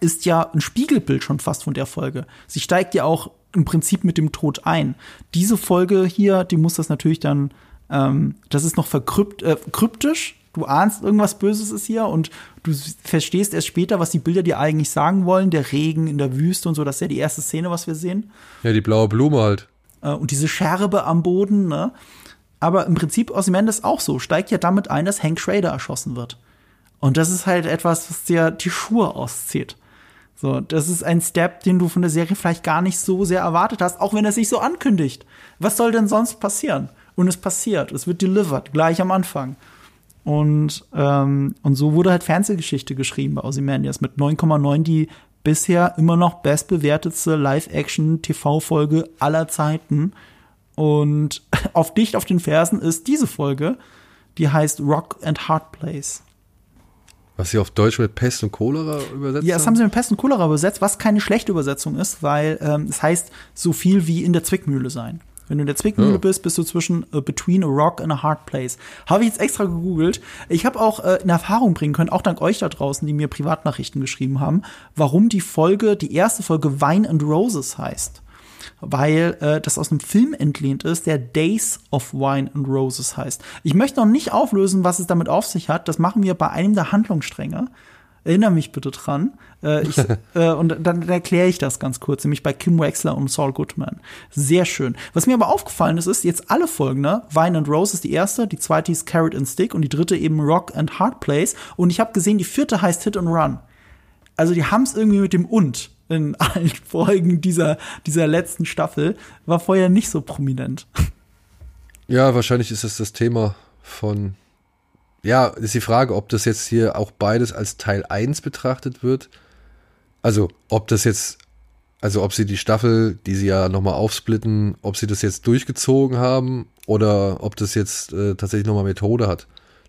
ist ja ein Spiegelbild schon fast von der Folge. Sie steigt ja auch im Prinzip mit dem Tod ein. Diese Folge hier, die muss das natürlich dann, ähm, das ist noch verkrypt, äh, kryptisch. Du ahnst, irgendwas Böses ist hier und du verstehst erst später, was die Bilder dir eigentlich sagen wollen. Der Regen in der Wüste und so, das ist ja die erste Szene, was wir sehen. Ja, die blaue Blume halt. Äh, und diese Scherbe am Boden, ne? Aber im Prinzip Ozymandias auch so, steigt ja damit ein, dass Hank Schrader erschossen wird. Und das ist halt etwas, was dir die Schuhe auszieht. So, das ist ein Step, den du von der Serie vielleicht gar nicht so sehr erwartet hast, auch wenn er sich so ankündigt. Was soll denn sonst passieren? Und es passiert, es wird delivered, gleich am Anfang. Und, ähm, und so wurde halt Fernsehgeschichte geschrieben bei Ozymandias mit 9,9, die bisher immer noch bestbewertetste Live-Action-TV-Folge aller Zeiten. Und auf dicht auf den Fersen ist diese Folge, die heißt Rock and Hard Place. Was sie auf Deutsch mit Pest und Cholera übersetzt Ja, das haben sie mit Pest und Cholera übersetzt, was keine schlechte Übersetzung ist, weil ähm, es heißt so viel wie in der Zwickmühle sein. Wenn du in der Zwickmühle oh. bist, bist du zwischen uh, between a rock and a hard place. Habe ich jetzt extra gegoogelt. Ich habe auch äh, in Erfahrung bringen können, auch dank euch da draußen, die mir Privatnachrichten geschrieben haben, warum die Folge, die erste Folge Wine and Roses heißt weil äh, das aus einem Film entlehnt ist, der Days of Wine and Roses heißt. Ich möchte noch nicht auflösen, was es damit auf sich hat. Das machen wir bei einem der Handlungsstränge. Erinnere mich bitte dran. Äh, ich, äh, und dann erkläre ich das ganz kurz, nämlich bei Kim Wexler und Saul Goodman. Sehr schön. Was mir aber aufgefallen ist, ist jetzt alle Folgen, ne? Wine and Rose ist die erste, die zweite ist Carrot and Stick und die dritte eben Rock and Hard Place. Und ich habe gesehen, die vierte heißt Hit and Run. Also die haben es irgendwie mit dem und in allen Folgen dieser, dieser letzten Staffel, war vorher nicht so prominent. Ja, wahrscheinlich ist es das Thema von. Ja, ist die Frage, ob das jetzt hier auch beides als Teil 1 betrachtet wird. Also, ob das jetzt, also ob sie die Staffel, die sie ja nochmal aufsplitten, ob sie das jetzt durchgezogen haben oder ob das jetzt äh, tatsächlich nochmal Methode hat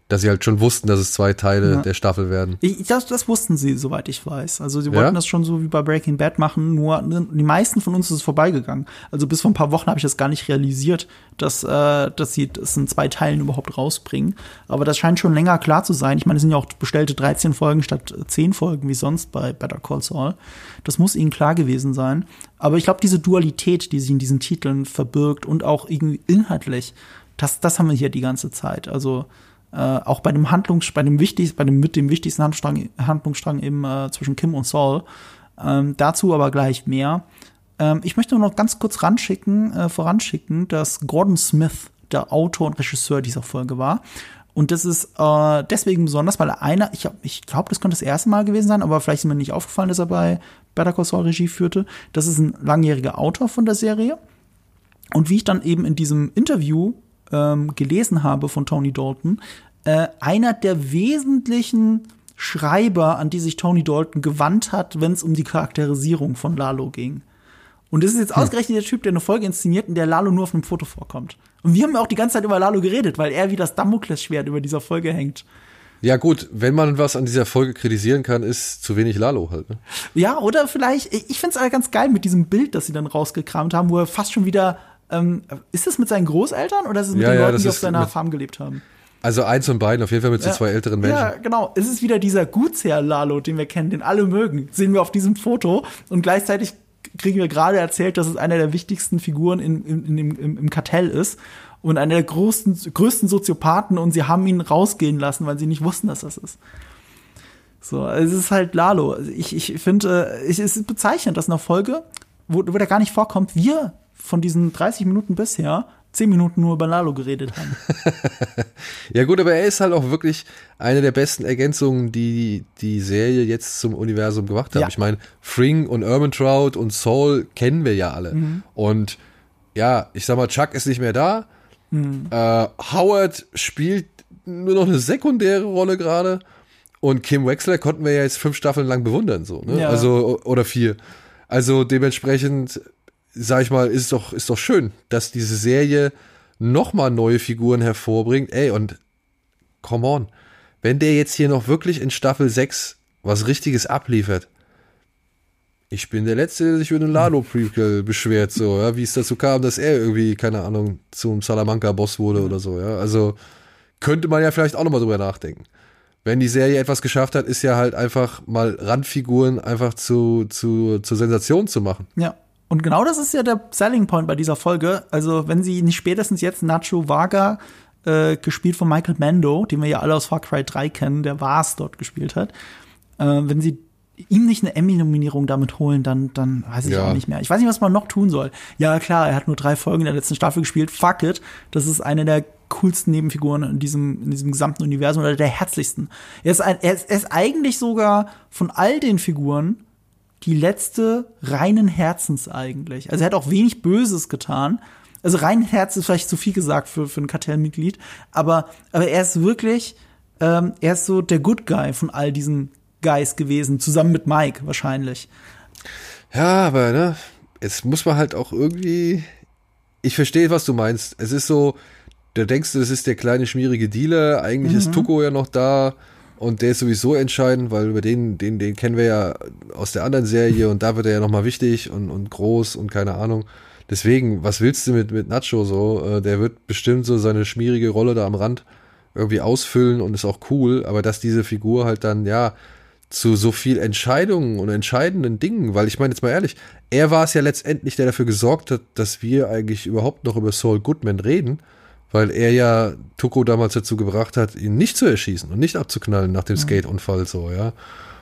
dass sie halt schon wussten, dass es zwei Teile ja. der Staffel werden. Ich, das, das wussten sie, soweit ich weiß. Also sie wollten ja? das schon so wie bei Breaking Bad machen, nur die meisten von uns ist es vorbeigegangen. Also bis vor ein paar Wochen habe ich das gar nicht realisiert, dass, äh, dass sie das in zwei Teilen überhaupt rausbringen. Aber das scheint schon länger klar zu sein. Ich meine, es sind ja auch bestellte 13 Folgen statt 10 Folgen wie sonst bei Better Call Saul. Das muss ihnen klar gewesen sein. Aber ich glaube, diese Dualität, die sich in diesen Titeln verbirgt und auch irgendwie inhaltlich, Das, das haben wir hier die ganze Zeit. Also äh, auch bei dem Handlungs, bei dem wichtigsten, bei dem mit dem wichtigsten Handlungsstrang, Handlungsstrang eben äh, zwischen Kim und Saul. Ähm, dazu aber gleich mehr. Ähm, ich möchte nur noch ganz kurz ranschicken, äh, voranschicken, dass Gordon Smith der Autor und Regisseur dieser Folge war. Und das ist äh, deswegen besonders, weil er einer, ich, ich glaube, das könnte das erste Mal gewesen sein, aber vielleicht ist mir nicht aufgefallen, dass er bei Better Call Saul Regie führte. Das ist ein langjähriger Autor von der Serie. Und wie ich dann eben in diesem Interview ähm, gelesen habe von Tony Dalton, äh, einer der wesentlichen Schreiber, an die sich Tony Dalton gewandt hat, wenn es um die Charakterisierung von Lalo ging. Und das ist jetzt hm. ausgerechnet der Typ, der eine Folge inszeniert, in der Lalo nur auf einem Foto vorkommt. Und wir haben auch die ganze Zeit über Lalo geredet, weil er wie das Damoklesschwert über dieser Folge hängt. Ja, gut, wenn man was an dieser Folge kritisieren kann, ist zu wenig Lalo halt. Ne? Ja, oder vielleicht, ich finde es ganz geil mit diesem Bild, das sie dann rausgekramt haben, wo er fast schon wieder, ähm, ist es mit seinen Großeltern oder ist es mit ja, den ja, Leuten, die auf seiner Farm gelebt haben? Also eins von beiden, auf jeden Fall mit so Ja. zwei älteren Menschen. Ja, genau. Es ist wieder dieser Gutsherr Lalo, den wir kennen, den alle mögen. Sehen wir auf diesem Foto. Und gleichzeitig kriegen wir gerade erzählt, dass es einer der wichtigsten Figuren in, in, in im, im Kartell ist. Und einer der größten, größten Soziopathen. Und sie haben ihn rausgehen lassen, weil sie nicht wussten, dass das ist. So, es ist halt Lalo. Ich, ich finde, äh, es ist bezeichnend, dass in einer Folge, wo, wo der gar nicht vorkommt, wir von diesen 30 Minuten bisher 10 Minuten nur über Lalo geredet haben. Ja gut, aber er ist halt auch wirklich eine der besten Ergänzungen, die die Serie jetzt zum Universum gemacht hat. Ja. Ich meine, Fring und Ermintrout und Saul kennen wir ja alle. Und ja, ich sag mal, Chuck ist nicht mehr da. Äh, Howard spielt nur noch eine sekundäre Rolle gerade. Und Kim Wexler konnten wir ja jetzt fünf Staffeln lang bewundern, so, ne? Ja. Also, oder vier. Also dementsprechend, sag ich mal, ist doch, ist doch schön, dass diese Serie nochmal neue Figuren hervorbringt. Ey, und come on, wenn der jetzt hier noch wirklich in Staffel 6 was Richtiges abliefert, ich bin der Letzte, der sich über den Lalo-Prequel beschwert, so, ja, wie es dazu kam, dass er irgendwie, keine Ahnung, zum Salamanca-Boss wurde oder so, ja. Also könnte man ja vielleicht auch nochmal drüber nachdenken. Wenn die Serie etwas geschafft hat, ist ja halt einfach mal Randfiguren einfach zu, zu, zur Sensation zu machen. Ja. Und genau das ist ja der Selling Point bei dieser Folge. Also, wenn sie nicht spätestens jetzt Nacho Varga, äh, gespielt von Michael Mando, den wir ja alle aus Far Cry 3 kennen, der Vars dort gespielt hat, äh, wenn sie ihm nicht eine Emmy-Nominierung damit holen, dann, dann weiß ich Ja. auch nicht mehr. Ich weiß nicht, was man noch tun soll. Ja, klar, er hat nur drei Folgen in der letzten Staffel gespielt. Fuck it. Das ist eine der coolsten Nebenfiguren in diesem, in diesem gesamten Universum oder der herzlichsten. Er ist, ein, er ist, er ist eigentlich sogar von all den Figuren die letzte reinen Herzens eigentlich. Also er hat auch wenig Böses getan. Also rein Herz ist vielleicht zu viel gesagt für, für ein Kartellmitglied, aber, aber er ist wirklich, ähm, er ist so der Good Guy von all diesen Guys gewesen, zusammen mit Mike wahrscheinlich. Ja, aber ne, es muss man halt auch irgendwie. Ich verstehe, was du meinst. Es ist so, da denkst du, das ist der kleine schmierige Dealer. Eigentlich ist Tuko ja noch da und der ist sowieso entscheidend, weil über den, den, den kennen wir ja aus der anderen Serie und da wird er ja nochmal wichtig und, und groß und keine Ahnung. Deswegen, was willst du mit, mit Nacho so? Äh, Der wird bestimmt so seine schmierige Rolle da am Rand irgendwie ausfüllen und ist auch cool, aber dass diese Figur halt dann, ja, zu so viel Entscheidungen und entscheidenden Dingen, weil ich meine jetzt mal ehrlich, er war es ja letztendlich, der dafür gesorgt hat, dass wir eigentlich überhaupt noch über Saul Goodman reden, weil er ja Tuko damals dazu gebracht hat, ihn nicht zu erschießen und nicht abzuknallen nach dem Skate-Unfall so, ja.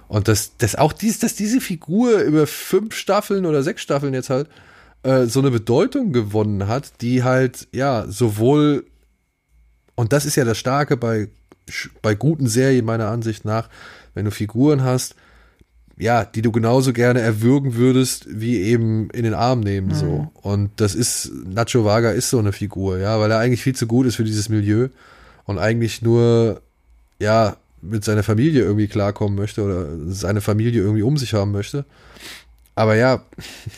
Und dass das auch dies, dass diese Figur über fünf Staffeln oder sechs Staffeln jetzt halt äh, so eine Bedeutung gewonnen hat, die halt ja sowohl und das ist ja das Starke bei, bei guten Serien meiner Ansicht nach, wenn du Figuren hast, ja, die du genauso gerne erwürgen würdest, wie eben in den Arm nehmen, so. Und das ist, Nacho Vaga ist so eine Figur, ja, weil er eigentlich viel zu gut ist für dieses Milieu und eigentlich nur, ja, mit seiner Familie irgendwie klarkommen möchte oder seine Familie irgendwie um sich haben möchte. Aber ja,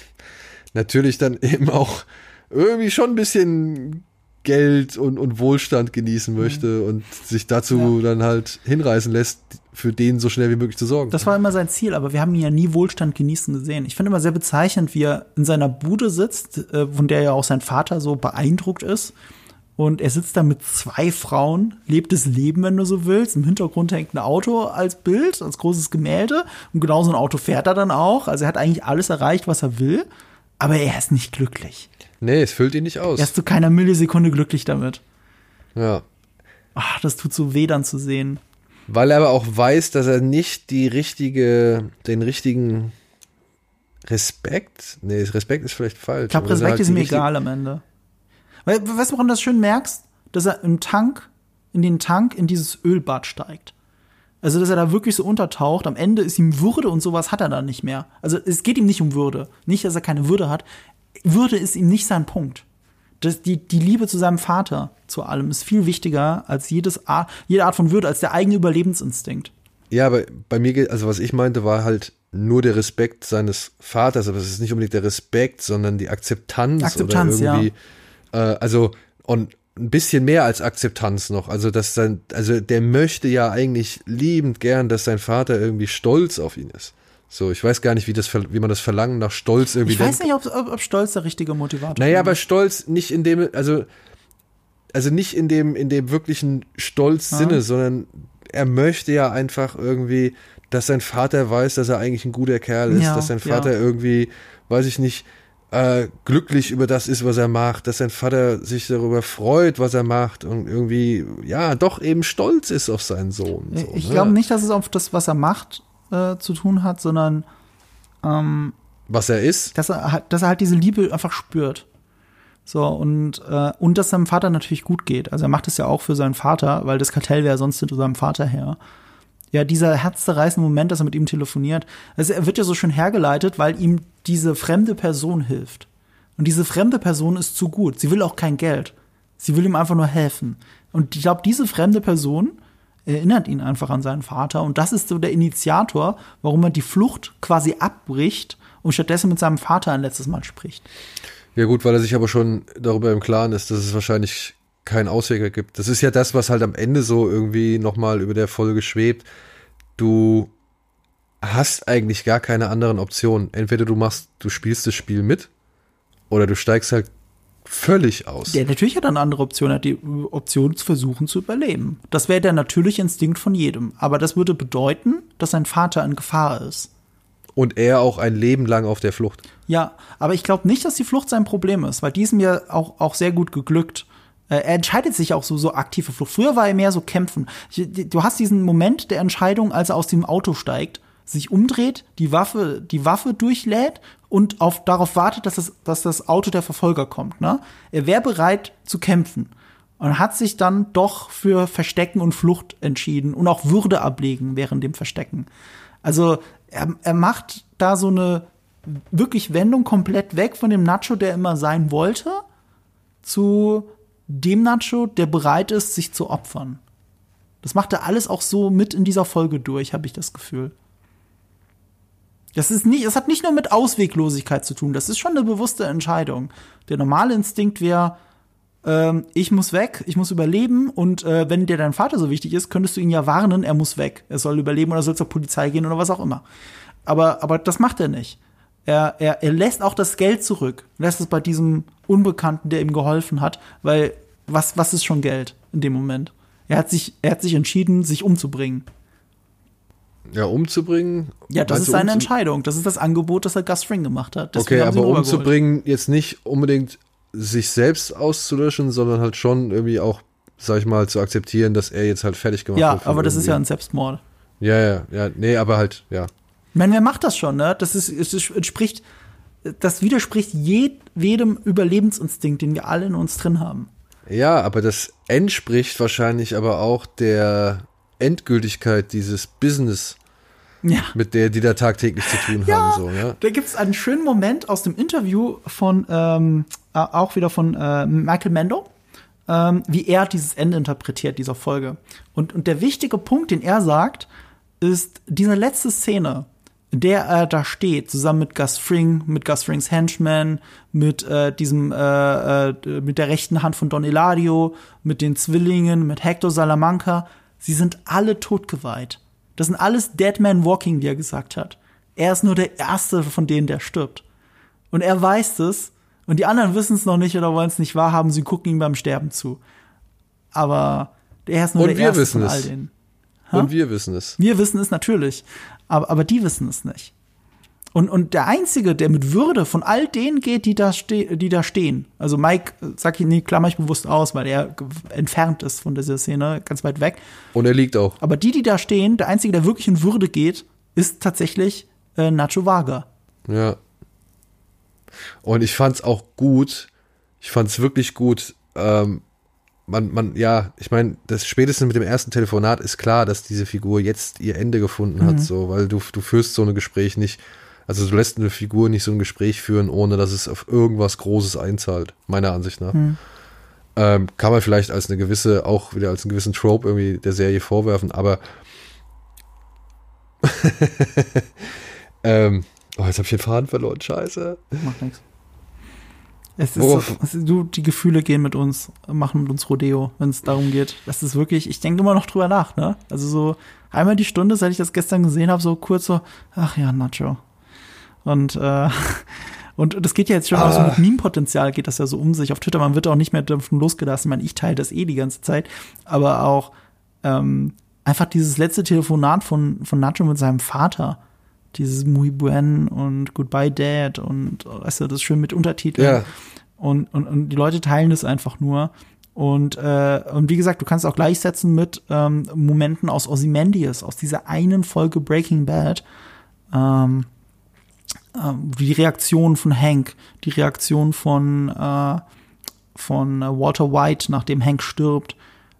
natürlich dann eben auch irgendwie schon ein bisschen Geld und, und Wohlstand genießen möchte und sich dazu dann halt hinreißen lässt, für den so schnell wie möglich zu sorgen. Das war immer sein Ziel, aber wir haben ihn ja nie Wohlstand genießen gesehen. Ich finde immer sehr bezeichnend, wie er in seiner Bude sitzt, äh, von der ja auch sein Vater so beeindruckt ist. Und er sitzt da mit zwei Frauen, lebt das Leben, wenn du so willst. Im Hintergrund hängt ein Auto als Bild, als großes Gemälde. Und genau so ein Auto fährt er dann auch. Also er hat eigentlich alles erreicht, was er will. Aber er ist nicht glücklich. Nee, es füllt ihn nicht aus. Er ist zu keiner Millisekunde glücklich damit. Ja. Ach, das tut so weh dann zu sehen. Weil er aber auch weiß, dass er nicht die richtige, den richtigen Respekt, nee, Respekt ist vielleicht falsch. Ich glaube, Respekt halt ist mir egal am Ende. Weil, weißt du, woran du das schön merkst? Dass er im Tank, in den Tank, in dieses Ölbad steigt. Also, dass er da wirklich so untertaucht. Am Ende ist ihm Würde und sowas hat er dann nicht mehr. Also, es geht ihm nicht um Würde. Nicht, dass er keine Würde hat. Würde ist ihm nicht sein Punkt. Das, die, die Liebe zu seinem Vater, zu allem, ist viel wichtiger als jedes Art, jede Art von Würde, als der eigene Überlebensinstinkt. Ja, aber bei mir geht, also was ich meinte, war halt nur der Respekt seines Vaters, aber es ist nicht unbedingt der Respekt, sondern die Akzeptanz, Akzeptanz, oder irgendwie, äh, also und ein bisschen mehr als Akzeptanz noch. Also dass sein, also der möchte ja eigentlich liebend gern, dass sein Vater irgendwie stolz auf ihn ist. So, ich weiß gar nicht, wie das, wie man das Verlangen nach Stolz irgendwie Ich weiß nennt. nicht, ob, ob, ob Stolz der richtige Motivator Naja, ist. aber Stolz nicht in dem, also, also nicht in dem, in dem wirklichen Stolz-Sinne, sondern er möchte ja einfach irgendwie, dass sein Vater weiß, dass er eigentlich ein guter Kerl ist, Ja, dass sein ja. Vater irgendwie, weiß ich nicht, äh, glücklich über das ist, was er macht, dass sein Vater sich darüber freut, was er macht und irgendwie, ja, doch eben stolz ist auf seinen Sohn. So, ich ne? glaube nicht, dass es auf das, was er macht, äh, zu tun hat, sondern ähm, Was er ist. dass er, halt- dass er halt diese Liebe einfach spürt. So, und, äh, und dass seinem Vater natürlich gut geht. Also er macht es ja auch für seinen Vater, weil das Kartell wäre sonst hinter seinem Vater her. Ja, dieser herzzerreißende Moment, dass er mit ihm telefoniert. Also er wird ja so schön hergeleitet, weil ihm diese fremde Person hilft. Und diese fremde Person ist zu gut. Sie will auch kein Geld. Sie will ihm einfach nur helfen. Und ich glaube, diese fremde Person erinnert ihn einfach an seinen Vater. Und das ist so der Initiator, warum er die Flucht quasi abbricht und stattdessen mit seinem Vater ein letztes Mal spricht. Ja gut, weil er sich aber schon darüber im Klaren ist, dass es wahrscheinlich keinen Ausweg gibt. Das ist ja das, was halt am Ende so irgendwie nochmal über der Folge schwebt. Du hast eigentlich gar keine anderen Optionen. Entweder du machst, du spielst das Spiel mit oder du steigst halt völlig aus. Der natürlich hat eine andere Option, er hat die Option zu versuchen zu überleben. Das wäre der natürliche Instinkt von jedem. Aber das würde bedeuten, dass sein Vater in Gefahr ist. Und er auch ein Leben lang auf der Flucht. Ja, aber ich glaube nicht, dass die Flucht sein Problem ist, weil die ist mir auch, auch sehr gut geglückt. Äh, Er entscheidet sich auch so, so aktiv für Flucht. Früher war er mehr so kämpfen. Du hast diesen Moment der Entscheidung, als er aus dem Auto steigt, sich umdreht, die Waffe, die Waffe durchlädt und auf, darauf wartet, dass das, dass das Auto der Verfolger kommt. Ne? Er wäre bereit zu kämpfen und hat sich dann doch für Verstecken und Flucht entschieden und auch Würde ablegen während dem Verstecken. Also er, er macht da so eine wirklich Wendung komplett weg von dem Nacho, der immer sein wollte, zu dem Nacho, der bereit ist, sich zu opfern. Das macht er alles auch so mit in dieser Folge durch, habe ich das Gefühl. Das ist nicht, es hat nicht nur mit Ausweglosigkeit zu tun, das ist schon eine bewusste Entscheidung. Der normale Instinkt wäre, ähm, ich muss weg, ich muss überleben und äh, wenn dir dein Vater so wichtig ist, könntest du ihn ja warnen, er muss weg. Er soll überleben oder soll zur Polizei gehen oder was auch immer. Aber, aber das macht er nicht. Er, er, er lässt auch das Geld zurück, lässt es bei diesem Unbekannten, der ihm geholfen hat, weil was, was ist schon Geld in dem Moment? Er hat sich, er hat sich entschieden, sich umzubringen. Ja, umzubringen. Ja, das Meinst ist seine Entscheidung. Das ist das Angebot, das er Gus Fring gemacht hat. Deswegen Okay, aber umzubringen jetzt nicht unbedingt sich selbst auszulöschen, sondern halt schon irgendwie auch, sag ich mal, zu akzeptieren, dass er jetzt halt fertig gemacht Ja, wird. von aber das ist ja ein irgendwie- Selbstmord. Ja, ja, ja, nee, aber halt, ja. Ich meine, wer macht das schon, ne? Das ist, es entspricht, das widerspricht jedem Überlebensinstinkt, den wir alle in uns drin haben. Ja, aber das entspricht wahrscheinlich aber auch der Endgültigkeit dieses Business, Ja. mit der die da tagtäglich zu tun haben. So, ja? Da gibt's einen schönen Moment aus dem Interview von, ähm, äh, auch wieder von äh, Michael Mendo, ähm, wie er dieses Ende interpretiert, dieser Folge. Und, und der wichtige Punkt, den er sagt, ist diese letzte Szene, in der er da steht, zusammen mit Gus Fring, mit Gus Frings Henchman, mit äh, diesem, äh, äh, mit der rechten Hand von Don Eladio, mit den Zwillingen, mit Hector Salamanca. Sie sind alle totgeweiht. Das sind alles Dead Man Walking, wie er gesagt hat. Er ist nur der Erste von denen, der stirbt. Und er weiß es. Und die anderen wissen es noch nicht oder wollen es nicht wahrhaben. Sie gucken ihm beim Sterben zu. Aber er ist nur Und der Erste von all denen. Und wir wissen es. Wir wissen es natürlich. Aber, aber die wissen es nicht. Und, und der Einzige, der mit Würde von all denen geht, die da, ste die da stehen. Also Mike, sag ich, nee, klammer ich bewusst aus, weil er entfernt ist von dieser Szene, ganz weit weg. Und er liegt auch. Aber die, die da stehen, der Einzige, der wirklich in Würde geht, ist tatsächlich äh, Nacho Vaga. Ja. Und ich fand's auch gut. Ich fand's wirklich gut. Ähm, man, man, ja, ich meine, das spätestens mit dem ersten Telefonat ist klar, dass diese Figur jetzt ihr Ende gefunden hat, Mhm. so, weil du, du führst so ein Gespräch nicht, also du lässt eine Figur nicht so ein Gespräch führen, ohne dass es auf irgendwas Großes einzahlt, meiner Ansicht nach. Mhm. Ähm, kann man vielleicht als eine gewisse, auch wieder als einen gewissen Trope irgendwie der Serie vorwerfen, aber ähm, oh, jetzt habe ich den Faden verloren, scheiße. Macht nichts. Es ist so, es, du, die Gefühle gehen mit uns, machen mit uns Rodeo, wenn es darum geht. Das ist wirklich, ich denke immer noch drüber nach, ne? Also so einmal die Stunde, seit ich das gestern gesehen habe, so kurz so, ach ja, Nacho. Und äh, und das geht ja jetzt schon auch so mit Meme-Potenzial geht das ja so um sich auf Twitter. Man wird auch nicht mehr davon losgelassen. Ich meine, ich teile das eh die ganze Zeit, aber auch ähm, einfach dieses letzte Telefonat von von Nacho mit seinem Vater, dieses Muy Buen und Goodbye Dad und weißt du, das schön mit Untertiteln. Ja. Und, und, und die Leute teilen das einfach nur. Und, äh, und wie gesagt, du kannst auch gleichsetzen mit ähm, Momenten aus Ozymandias, aus dieser einen Folge Breaking Bad. Ähm, die Reaktion von Hank, die Reaktion von, äh, von Walter White, nachdem Hank stirbt.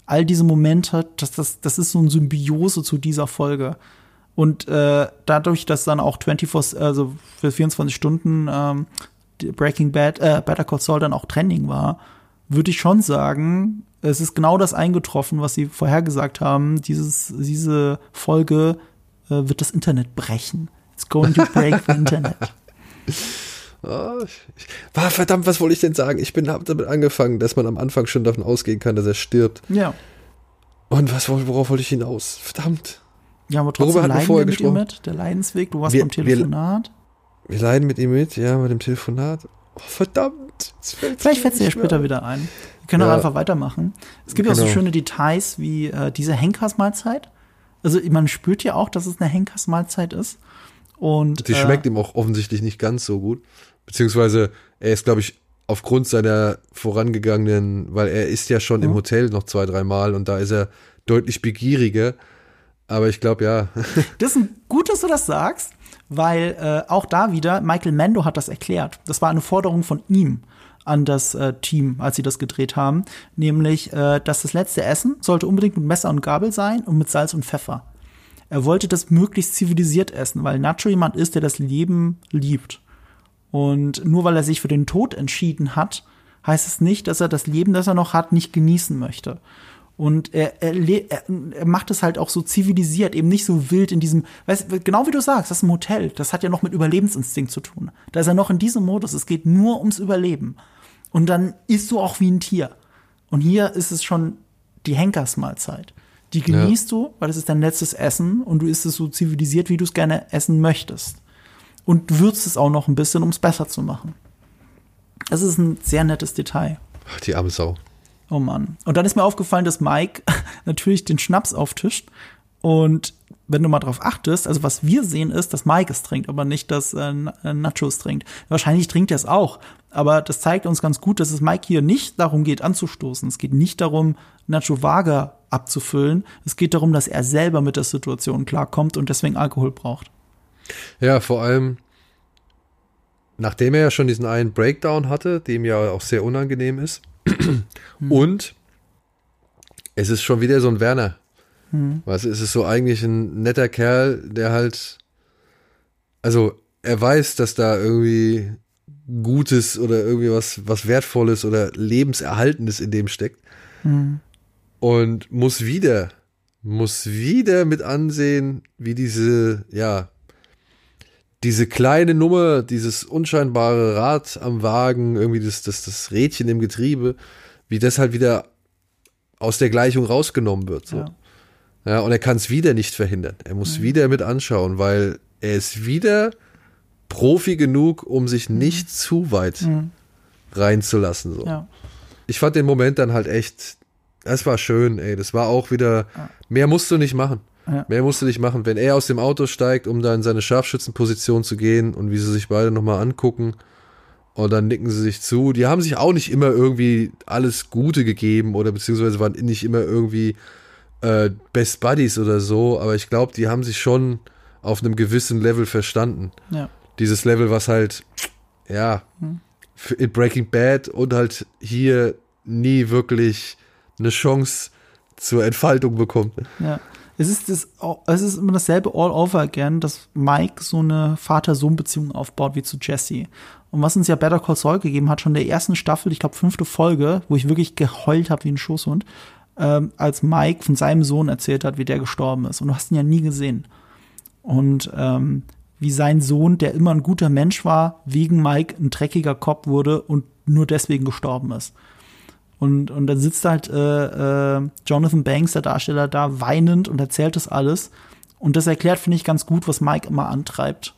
All diese Momente, das, das, das ist so eine Symbiose zu dieser Folge. Und äh, dadurch, dass dann auch 24, also für 24 Stunden ähm, Breaking Bad, äh, Better Call Saul dann auch Trending war, würde ich schon sagen, es ist genau das eingetroffen, was sie vorhergesagt haben. Dieses, diese Folge äh, wird das Internet brechen. It's going to break the Internet. War, verdammt, was wollte ich denn sagen? Ich bin hab damit angefangen, dass man am Anfang schon davon ausgehen kann, dass er stirbt. Ja. Und was, worauf wollte ich hinaus? Verdammt. Ja, aber Worüber trotzdem wir leiden vorher wir mit ihm mit. Der Leidensweg, du warst Wir- beim Telefonat. Wir leiden mit ihm mit, ja, bei dem Telefonat. Oh, verdammt. Vielleicht fällt es dir später wieder ein. Wir können auch Ja. einfach weitermachen. Es gibt ja auch so Genau. schöne Details wie äh, diese Henkersmahlzeit. Also man spürt ja auch, dass es eine Henkersmahlzeit ist. Und Die äh, schmeckt ihm auch offensichtlich nicht ganz so gut. Beziehungsweise, er ist, glaube ich, aufgrund seiner vorangegangenen, weil er ist ja schon im Mhm. Hotel noch zwei, dreimal und da ist er deutlich begieriger. Aber ich glaube, ja. Das ist gut, dass du das sagst, weil äh, auch da wieder, Michael Mando hat das erklärt. Das war eine Forderung von ihm an das äh, Team, als sie das gedreht haben, nämlich, äh, dass das letzte Essen sollte unbedingt mit Messer und Gabel sein und mit Salz und Pfeffer. Er wollte das möglichst zivilisiert essen, weil Nacho jemand ist, der das Leben liebt. Und nur weil er sich für den Tod entschieden hat, heißt es nicht, dass er das Leben, das er noch hat, nicht genießen möchte. Und er, er, er macht es halt auch so zivilisiert, eben nicht so wild in diesem, weißt, genau wie du sagst, das ist ein Hotel, das hat ja noch mit Überlebensinstinkt zu tun. Da ist er noch in diesem Modus, es geht nur ums Überleben. Und dann isst du auch wie ein Tier. Und hier ist es schon die Henkersmahlzeit. Die genießt du, weil es ist dein letztes Essen und du isst es so zivilisiert, wie du es gerne essen möchtest. Und würzt es auch noch ein bisschen, um es besser zu machen. Das ist ein sehr nettes Detail. Ach, die arme Sau. Oh Mann. Und dann ist mir aufgefallen, dass Mike natürlich den Schnaps auftischt. Und wenn du mal drauf achtest, also was wir sehen ist, dass Mike es trinkt, aber nicht, dass äh, äh, Nachos trinkt. Wahrscheinlich trinkt er es auch. Aber das zeigt uns ganz gut, dass es Mike hier nicht darum geht, anzustoßen. Es geht nicht darum, Nacho Vaga abzufüllen. Es geht darum, dass er selber mit der Situation klarkommt und deswegen Alkohol braucht. Ja, vor allem, nachdem er ja schon diesen einen Breakdown hatte, dem ja auch sehr unangenehm ist. Und es ist schon wieder so ein Werner. Du, es ist so eigentlich ein netter Kerl, der halt, also er weiß, dass da irgendwie Gutes oder irgendwie was, was Wertvolles oder Lebenserhaltendes in dem steckt. Und muss wieder, muss wieder mit ansehen, wie diese, ja, diese kleine Nummer, dieses unscheinbare Rad am Wagen, irgendwie das, das, das Rädchen im Getriebe, wie das halt wieder aus der Gleichung rausgenommen wird. So. Ja. Ja. und er kann es wieder nicht verhindern. Er muss wieder mit anschauen, weil er ist wieder Profi genug, um sich nicht zu weit reinzulassen. So. Ja. Ich fand den Moment dann halt echt, das war schön, ey. Das war auch wieder, mehr musst du nicht machen. Ja. Mehr musst du nicht machen. Wenn er aus dem Auto steigt, um da in seine Scharfschützenposition zu gehen und wie sie sich beide nochmal angucken und dann nicken sie sich zu. Die haben sich auch nicht immer irgendwie alles Gute gegeben oder beziehungsweise waren nicht immer irgendwie äh, Best Buddies oder so, aber ich glaube, die haben sich schon auf einem gewissen Level verstanden. Ja. Dieses Level, was halt, ja, für- in Breaking Bad und halt hier nie wirklich eine Chance zur Entfaltung bekommt. Ja. Es ist, das, es ist immer dasselbe all over again, dass Mike so eine Vater-Sohn-Beziehung aufbaut wie zu Jesse. Und was uns ja Better Call Saul gegeben hat, schon in der ersten Staffel, ich glaube fünfte Folge, wo ich wirklich geheult habe wie ein Schoßhund, ähm, als Mike von seinem Sohn erzählt hat, wie der gestorben ist. Und du hast ihn ja nie gesehen. Und ähm, wie sein Sohn, der immer ein guter Mensch war, wegen Mike ein dreckiger Kopf wurde und nur deswegen gestorben ist. Und, und dann sitzt halt äh, äh, Jonathan Banks, der Darsteller, da weinend und erzählt das alles. Und das erklärt, finde ich, ganz gut, was Mike immer antreibt.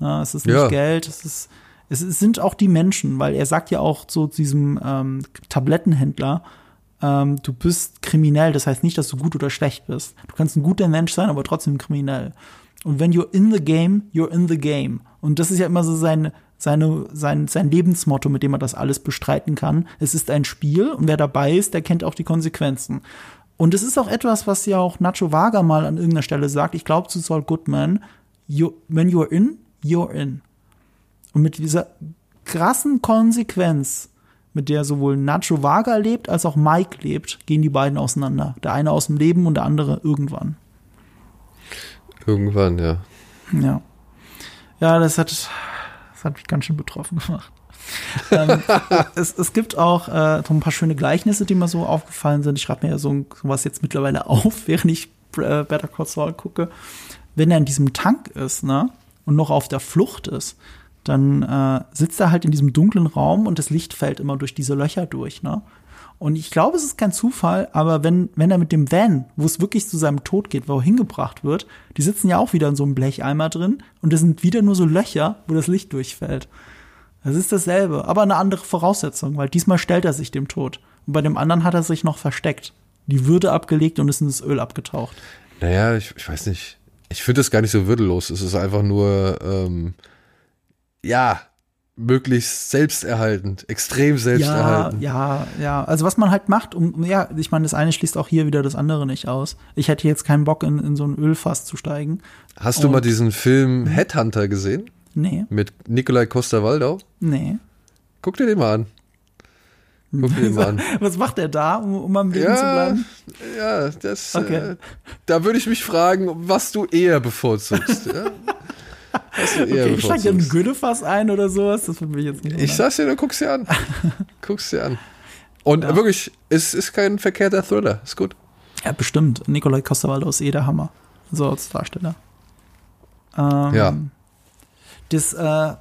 Ja, es ist nicht Ja. Geld, es ist, es sind auch die Menschen, weil er sagt ja auch zu diesem ähm, Tablettenhändler, ähm, du bist kriminell, das heißt nicht, dass du gut oder schlecht bist. Du kannst ein guter Mensch sein, aber trotzdem kriminell. Und wenn you're in the game, you're in the game. Und das ist ja immer so sein, seine, sein, sein Lebensmotto, mit dem er das alles bestreiten kann. Es ist ein Spiel und wer dabei ist, der kennt auch die Konsequenzen. Und es ist auch etwas, was ja auch Nacho Vaga mal an irgendeiner Stelle sagt. Ich glaube zu Saul Goodman, you, when you're in, you're in. Und mit dieser krassen Konsequenz, mit der sowohl Nacho Vaga lebt, als auch Mike lebt, gehen die beiden auseinander. Der eine aus dem Leben und der andere irgendwann. Irgendwann, ja. Ja. Ja, das hat, das hat mich ganz schön betroffen gemacht. ähm, es, es gibt auch äh, so ein paar schöne Gleichnisse, die mir so aufgefallen sind. Ich schreibe mir ja so sowas jetzt mittlerweile auf, während ich äh, Better Call Saul gucke. Wenn er in diesem Tank ist, ne, und noch auf der Flucht ist, dann äh, sitzt er halt in diesem dunklen Raum und das Licht fällt immer durch diese Löcher durch, ne? Und ich glaube, es ist kein Zufall, aber wenn, wenn er mit dem Van, wo es wirklich zu seinem Tod geht, wo er hingebracht wird, die sitzen ja auch wieder in so einem Blecheimer drin und das sind wieder nur so Löcher, wo das Licht durchfällt. Das ist dasselbe, aber eine andere Voraussetzung, weil diesmal stellt er sich dem Tod. Und bei dem anderen hat er sich noch versteckt. Die Würde abgelegt und ist in das Öl abgetaucht. Naja, ich, ich weiß nicht. Ich finde das gar nicht so würdelos. Es ist einfach nur, ähm, ja, möglichst selbsterhaltend, extrem Ja, selbsterhaltend. ja, ja. Also was man halt macht, um, ja, ich meine, das eine schließt auch hier wieder das andere nicht aus. Ich hätte jetzt keinen Bock, in, in so ein Ölfass zu steigen. Hast du mal diesen Film Headhunter gesehen? Nee, Mit Nikolai Costa-Waldau? nee. Guck dir den mal an. Guck dir den mal an. Was macht er da, um, um am Leben zu Ja, bleiben? ja, das, Okay. äh, da würde ich mich fragen, was du eher bevorzugst. ja? Okay, ich ein bevorzugst. Gütefass ein oder sowas. Das würde mich jetzt nicht Ich sag's dir, du guckst dir an. guckst dir an. Und Ja. wirklich, es ist kein verkehrter Thriller. Ist gut. Ja, bestimmt. Nikolai Costa-Waldau ist eh der Hammer. So als Darsteller. Ähm, Ja. Das, äh,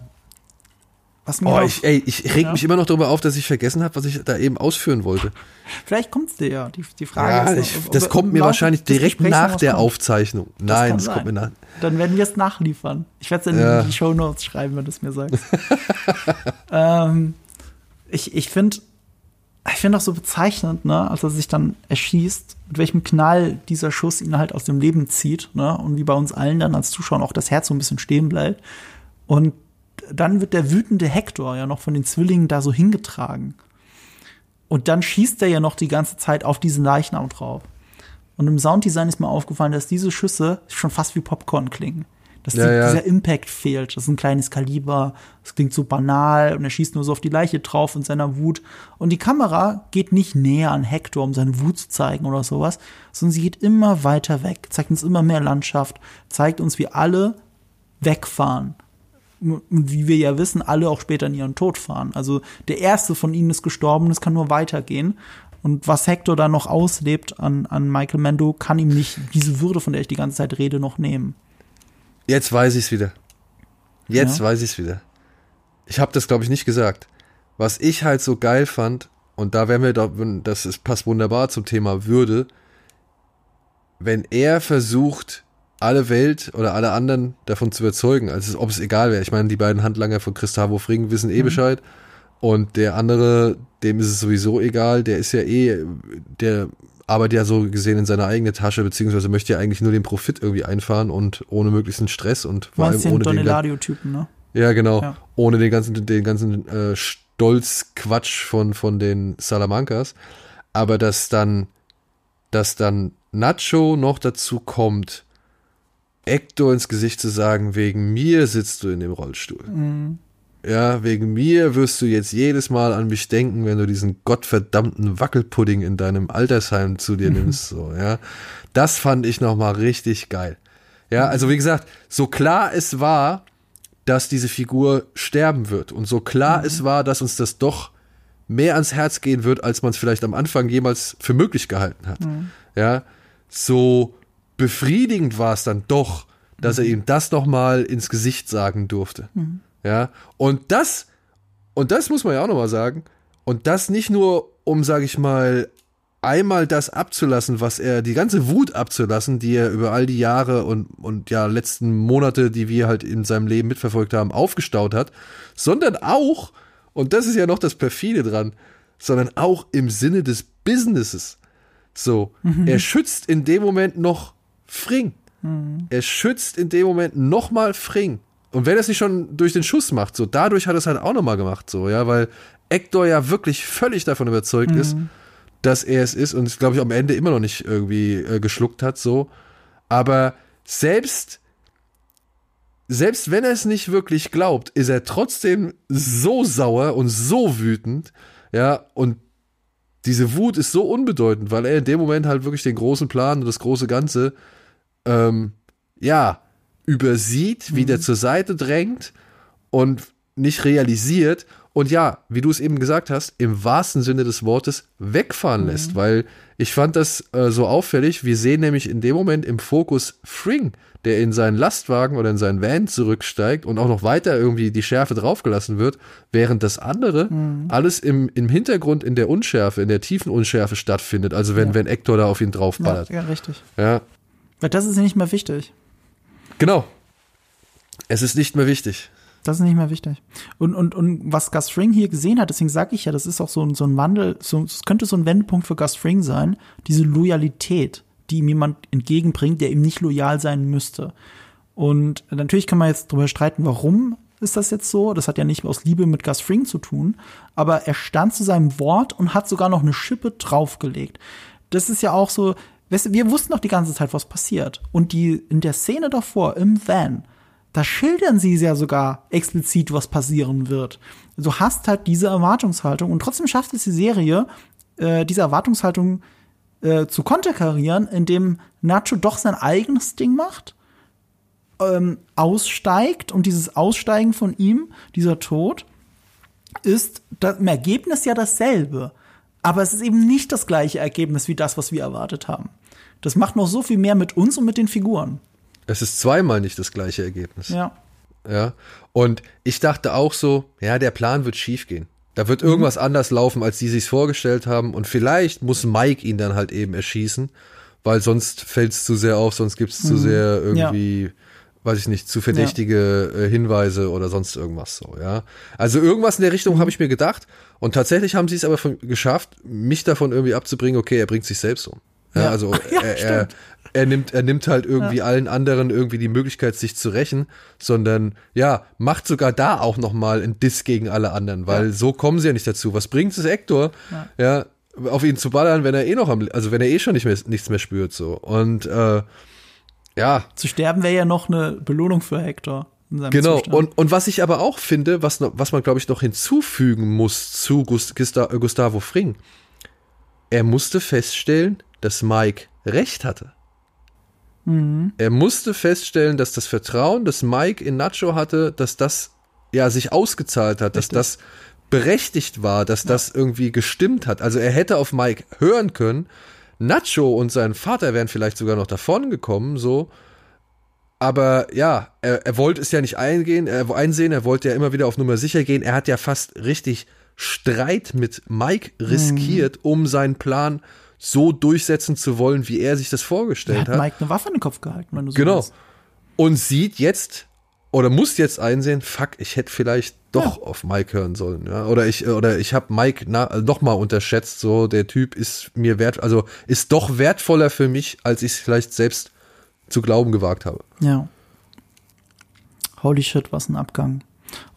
was mir Oh, ich, ey, ich reg Ja. mich immer noch darüber auf, dass ich vergessen habe, was ich da eben ausführen wollte. vielleicht kommt's dir ja. Die, die Frage Ja, ist, ich, ob- das ob kommt mir wahrscheinlich direkt nach der kommt. Aufzeichnung. Nein, kann das kommt mir nach. Dann werden wir es nachliefern. Ich werde es in Ja. die Show Notes schreiben, wenn du es mir sagst. ähm, ich ich finde ich finde auch so bezeichnend, ne, als er sich dann erschießt, mit welchem Knall dieser Schuss ihn halt aus dem Leben zieht, ne, und wie bei uns allen dann als Zuschauer auch das Herz so ein bisschen stehen bleibt. Und dann wird der wütende Hector ja noch von den Zwillingen da so hingetragen. Und dann schießt er ja noch die ganze Zeit auf diesen Leichnam drauf. Und im Sounddesign ist mir aufgefallen, dass diese Schüsse schon fast wie Popcorn klingen. Dass Ja, die, ja. dieser Impact fehlt. Das ist ein kleines Kaliber. Es klingt so banal und er schießt nur so auf die Leiche drauf in seiner Wut. Und die Kamera geht nicht näher an Hector, um seine Wut zu zeigen oder sowas, sondern sie geht immer weiter weg, zeigt uns immer mehr Landschaft, zeigt uns, wie alle wegfahren. Wie wir ja wissen, alle auch später in ihren Tod fahren. Also der erste von ihnen ist gestorben, es kann nur weitergehen. Und was Hector da noch auslebt an, an Michael Mando, kann ihm nicht diese Würde, von der ich die ganze Zeit rede, noch nehmen. Jetzt weiß ich's wieder. Jetzt Ja. weiß ich's wieder. Ich habe das, glaube ich, nicht gesagt. Was ich halt so geil fand, und da wären wir doch, das ist, passt wunderbar zum Thema Würde, wenn er versucht, alle Welt oder alle anderen davon zu überzeugen, also ob es egal wäre. Ich meine, die beiden Handlanger von Christavo Fring wissen eh Bescheid. Und der andere, dem ist es sowieso egal, der ist ja eh der arbeitet ja so gesehen in seiner eigenen Tasche, beziehungsweise möchte ja eigentlich nur den Profit irgendwie einfahren und ohne möglichen Stress und vor allem ohne den Eladio-Typen, ne? Ja, genau. Ja. Ohne den ganzen, den ganzen äh, Stolzquatsch von, von den Salamancas. Aber dass dann, dass dann Nacho noch dazu kommt, Hector ins Gesicht zu sagen, wegen mir sitzt du in dem Rollstuhl. Mhm. Ja, wegen mir wirst du jetzt jedes Mal an mich denken, wenn du diesen gottverdammten Wackelpudding in deinem Altersheim zu dir nimmst, so, ja. Das fand ich nochmal richtig geil. Ja, also wie gesagt, so klar es war, dass diese Figur sterben wird und so klar mhm. es war, dass uns das doch mehr ans Herz gehen wird, als man es vielleicht am Anfang jemals für möglich gehalten hat. Mhm. Ja, so befriedigend war es dann doch, dass mhm. er ihm das nochmal ins Gesicht sagen durfte. Mhm. Ja, und das, und das muss man ja auch nochmal sagen, und das nicht nur, um, sag ich mal, einmal das abzulassen, was er, die ganze Wut abzulassen, die er über all die Jahre und, und ja, letzten Monate, die wir halt in seinem Leben mitverfolgt haben, aufgestaut hat, sondern auch, und das ist ja noch das perfide dran, sondern auch im Sinne des Businesses. So, mhm. er schützt in dem Moment noch Fring. Mhm. Er schützt in dem Moment nochmal Fring. Und wenn er es nicht schon durch den Schuss macht, so dadurch hat er es halt auch nochmal gemacht, so, ja, weil Hector ja wirklich völlig davon überzeugt mhm. ist, dass er es ist und es, glaube ich, am Ende immer noch nicht irgendwie äh, geschluckt hat, so. Aber selbst, selbst wenn er es nicht wirklich glaubt, ist er trotzdem so sauer und so wütend, ja, und diese Wut ist so unbedeutend, weil er in dem Moment halt wirklich den großen Plan und das große Ganze, ähm, ja, übersieht, wieder mhm. zur Seite drängt und nicht realisiert und ja, wie du es eben gesagt hast, im wahrsten Sinne des Wortes wegfahren mhm. lässt, weil ich fand das äh, so auffällig. Wir sehen nämlich in dem Moment im Fokus Fring, der in seinen Lastwagen oder in seinen Van zurücksteigt und auch noch weiter irgendwie die Schärfe draufgelassen wird, während das andere mhm. alles im, im Hintergrund in der Unschärfe, in der tiefen Unschärfe stattfindet. Also wenn, ja. wenn Hector da auf ihn draufballert. Ja, ja, richtig. Ja. Weil das ist nicht mehr wichtig. Genau. Es ist nicht mehr wichtig. Das ist nicht mehr wichtig. Und, und, und was Gus Fring hier gesehen hat, deswegen sage ich ja, das ist auch so, ein, so ein Wandel, so, es könnte so ein Wendepunkt für Gus Fring sein, diese Loyalität, die ihm jemand entgegenbringt, der ihm nicht loyal sein müsste. Und natürlich kann man jetzt darüber streiten, warum ist das jetzt so. Das hat ja nicht aus Liebe mit Gus Fring zu tun, aber er stand zu seinem Wort und hat sogar noch eine Schippe draufgelegt. Das ist ja auch so, wir wussten doch die ganze Zeit, was passiert. Und die in der Szene davor im Van, da schildern sie ja sogar explizit, was passieren wird. Du hast halt diese Erwartungshaltung und trotzdem schafft es die Serie, äh, diese Erwartungshaltung äh, zu konterkarieren, indem Nacho doch sein eigenes Ding macht, ähm, aussteigt und dieses Aussteigen von ihm, dieser Tod, ist im Ergebnis ja dasselbe. Aber es ist eben nicht das gleiche Ergebnis wie das, was wir erwartet haben. Das macht noch so viel mehr mit uns und mit den Figuren. Es ist zweimal nicht das gleiche Ergebnis. Ja. Ja. Und ich dachte auch so, ja, der Plan wird schief gehen. Da wird irgendwas mhm. anders laufen, als die sich vorgestellt haben. Und vielleicht muss Mike ihn dann halt eben erschießen, weil sonst fällt es zu sehr auf, sonst gibt es mhm. zu sehr irgendwie, ja. weiß ich nicht, zu verdächtige ja. Äh, Hinweise oder sonst irgendwas so, ja. Also irgendwas in der Richtung mhm. habe ich mir gedacht. Und tatsächlich haben sie es aber von, geschafft, mich davon irgendwie abzubringen, okay, er bringt sich selbst um. Ja, also ja, er, er, er, nimmt, er nimmt halt irgendwie ja. allen anderen irgendwie die Möglichkeit, sich zu rächen, sondern ja, macht sogar da auch nochmal ein Diss gegen alle anderen, weil so kommen sie ja nicht dazu. Was bringt es Hector, ja. auf ihn zu ballern, wenn er eh noch am, also wenn er eh schon nicht mehr, nichts mehr spürt, so. Und äh, ja. Zu sterben wäre ja noch eine Belohnung für Hector. Genau, und, und was ich aber auch finde, was, was man, glaube ich, noch hinzufügen muss zu Gustavo Fring, er musste feststellen, dass Mike recht hatte. Mhm. Er musste feststellen, dass das Vertrauen, das Mike in Nacho hatte, dass das ja sich ausgezahlt hat, Richtig. dass das berechtigt war, dass ja. das irgendwie gestimmt hat. Also er hätte auf Mike hören können. Nacho und sein Vater wären vielleicht sogar noch davon gekommen, so. Aber ja, er, er wollte es ja nicht eingehen, er, einsehen, er wollte ja immer wieder auf Nummer sicher gehen. Er hat ja fast richtig Streit mit Mike riskiert, mhm. um seinen Plan so durchsetzen zu wollen, wie er sich das vorgestellt er hat. hat Mike eine Waffe in den Kopf gehalten, wenn du so Genau. Willst. Und sieht jetzt oder musst jetzt einsehen, fuck, ich hätte vielleicht doch ja. auf Mike hören sollen, ja, oder ich oder ich habe Mike na, äh, noch mal unterschätzt, so der Typ ist mir wert, also ist doch wertvoller für mich, als ich es vielleicht selbst zu glauben gewagt habe. Ja. Holy shit, was ein Abgang.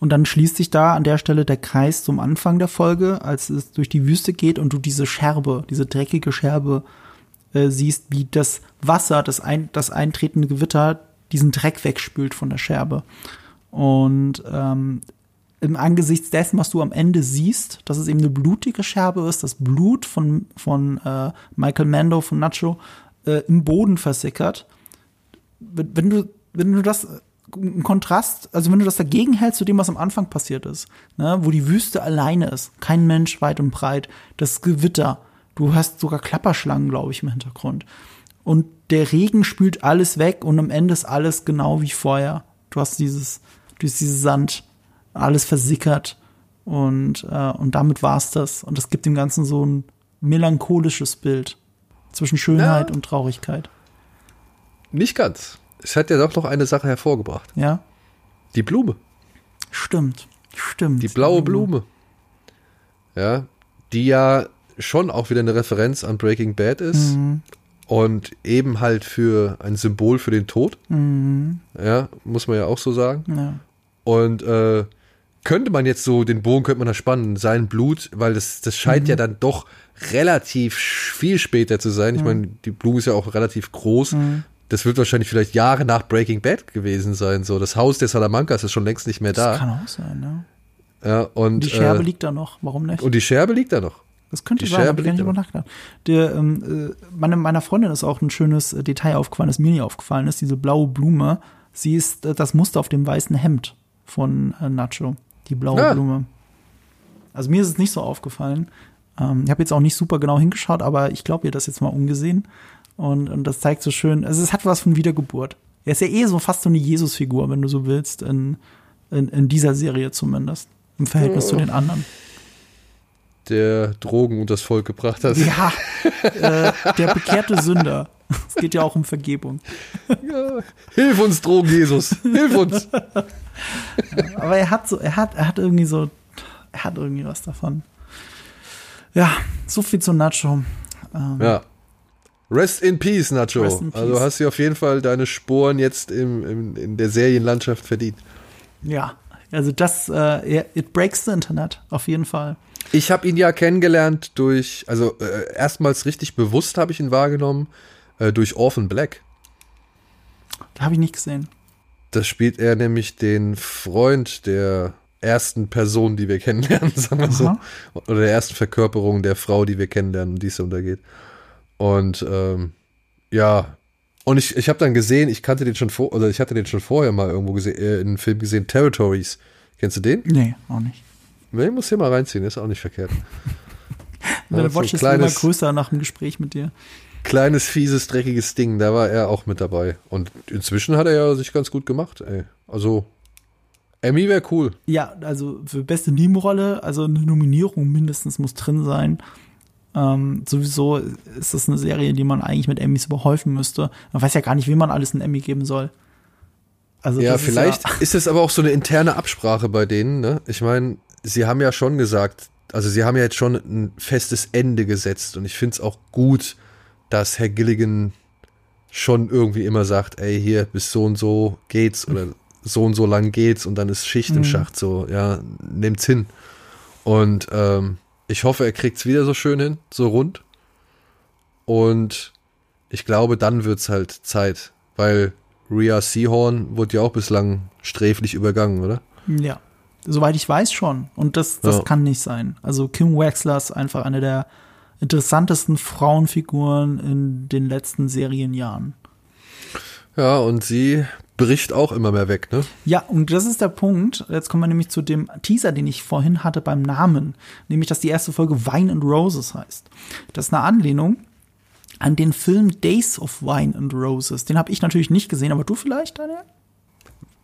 Und dann schließt sich da an der Stelle der Kreis zum Anfang der Folge, als es durch die Wüste geht und du diese Scherbe, diese dreckige Scherbe äh, siehst, wie das Wasser, das, ein, das eintretende Gewitter diesen Dreck wegspült von der Scherbe. Und ähm, im Angesichts dessen, was du am Ende siehst, dass es eben eine blutige Scherbe ist, das Blut von, von äh, Michael Mando, von Nacho, äh, im Boden versickert. Wenn, du, wenn du das im Kontrast, also wenn du das dagegen hältst zu dem, was am Anfang passiert ist, ne, wo die Wüste alleine ist, kein Mensch weit und breit, das Gewitter, du hast sogar Klapperschlangen, glaube ich, im Hintergrund. Und der Regen spült alles weg und am Ende ist alles genau wie vorher. Du hast dieses, du hast dieses Sand, alles versickert und, äh, und damit war's das. Und das gibt dem Ganzen so ein melancholisches Bild zwischen Schönheit ja. und Traurigkeit. Nicht ganz es hat ja doch noch eine Sache hervorgebracht. Ja. Die Blume. Stimmt, stimmt. Die blaue Blume. Ja, die ja schon auch wieder eine Referenz an Breaking Bad ist. Mhm. Und eben halt für ein Symbol für den Tod. Mhm. Ja, muss man ja auch so sagen. Ja. Und äh, könnte man jetzt so, den Bogen könnte man da spannen, sein Blut, weil das, das scheint mhm. ja dann doch relativ viel später zu sein. Ich mhm. meine, die Blume ist ja auch relativ groß. Das wird wahrscheinlich vielleicht Jahre nach Breaking Bad gewesen sein. So, das Haus der Salamancas ist schon längst nicht mehr da. Das kann auch sein, ne? Ja, und, die Scherbe äh, liegt da noch, warum nicht? Und die Scherbe liegt da noch. Das könnte die sein, Scherbe liegt da noch. Der, ähm, äh, meine, meiner Freundin ist auch ein schönes äh, Detail aufgefallen, das mir nie aufgefallen ist, diese blaue Blume. Sie ist äh, das Muster auf dem weißen Hemd von äh, Nacho, die blaue ja. Blume. Also mir ist es nicht so aufgefallen. Ähm, ich habe jetzt auch nicht super genau hingeschaut, aber ich glaube ihr das jetzt mal umgesehen. Und, und das zeigt so schön, also es hat was von Wiedergeburt. Er ist ja eh so fast so eine Jesus-Figur, wenn du so willst, in, in, in, dieser Serie zumindest. Im Verhältnis oh. zu den anderen. Der Drogen und das Volk gebracht hat. Ja, äh, der bekehrte Sünder. Es geht ja auch um Vergebung. Ja. Hilf uns, Drogen, Jesus. Hilf uns. aber er hat so, er hat, er hat irgendwie so, er hat irgendwie was davon. Ja, so viel zu Nacho. Ähm, ja. Rest in Peace, Nacho. In peace. Also hast du auf jeden Fall deine Sporen jetzt im, im, in der Serienlandschaft verdient. Ja, also das, äh, it breaks the Internet, auf jeden Fall. Ich habe ihn ja kennengelernt durch, also äh, erstmals richtig bewusst habe ich ihn wahrgenommen, äh, durch Orphan Black. Da habe ich nicht gesehen. Das spielt er nämlich den Freund der ersten Person, die wir kennenlernen, sagen wir Aha. so. Oder der ersten Verkörperung der Frau, die wir kennenlernen, die es untergeht. Und ähm, ja, und ich, ich habe dann gesehen, ich kannte den schon vor, oder ich hatte den schon vorher mal irgendwo gesehen, äh, in einem Film gesehen, Territories. Kennst du den? Nee, auch nicht. Nee, muss hier mal reinziehen, ist auch nicht verkehrt. Meine Watch so ist kleines, immer größer nach dem Gespräch mit dir. Kleines, fieses, dreckiges Ding, da war er auch mit dabei. Und inzwischen hat er ja sich ganz gut gemacht, ey. Also, Emmy wäre cool. Ja, also für beste Nebenrolle, also eine Nominierung mindestens muss drin sein. Ähm, sowieso ist das eine Serie, die man eigentlich mit Emmys überhäufen müsste. Man weiß ja gar nicht, wie man alles einen Emmy geben soll. Also ja, vielleicht ist, ja ist es aber auch so eine interne Absprache bei denen. Ne? Ich meine, sie haben ja schon gesagt, also sie haben ja jetzt schon ein festes Ende gesetzt und ich finde es auch gut, dass Herr Gilligan schon irgendwie immer sagt, ey, hier bis so und so geht's oder so und so lang geht's und dann ist Schicht im mhm. Schacht so, ja, nehmt's hin. Und ähm, ich hoffe, er kriegt es wieder so schön hin, so rund. Und ich glaube, dann wird es halt Zeit, weil Rhea Seahorn wurde ja auch bislang sträflich übergangen, oder? Ja, soweit ich weiß schon. Und das, das ja. kann nicht sein. Also Kim Wexler ist einfach eine der interessantesten Frauenfiguren in den letzten Serienjahren. Ja, und sie bricht auch immer mehr weg, ne? Ja, und das ist der Punkt. Jetzt kommen wir nämlich zu dem Teaser, den ich vorhin hatte beim Namen. Nämlich, dass die erste Folge Wine and Roses heißt. Das ist eine Anlehnung an den Film Days of Wine and Roses. Den habe ich natürlich nicht gesehen, aber du vielleicht, Daniel?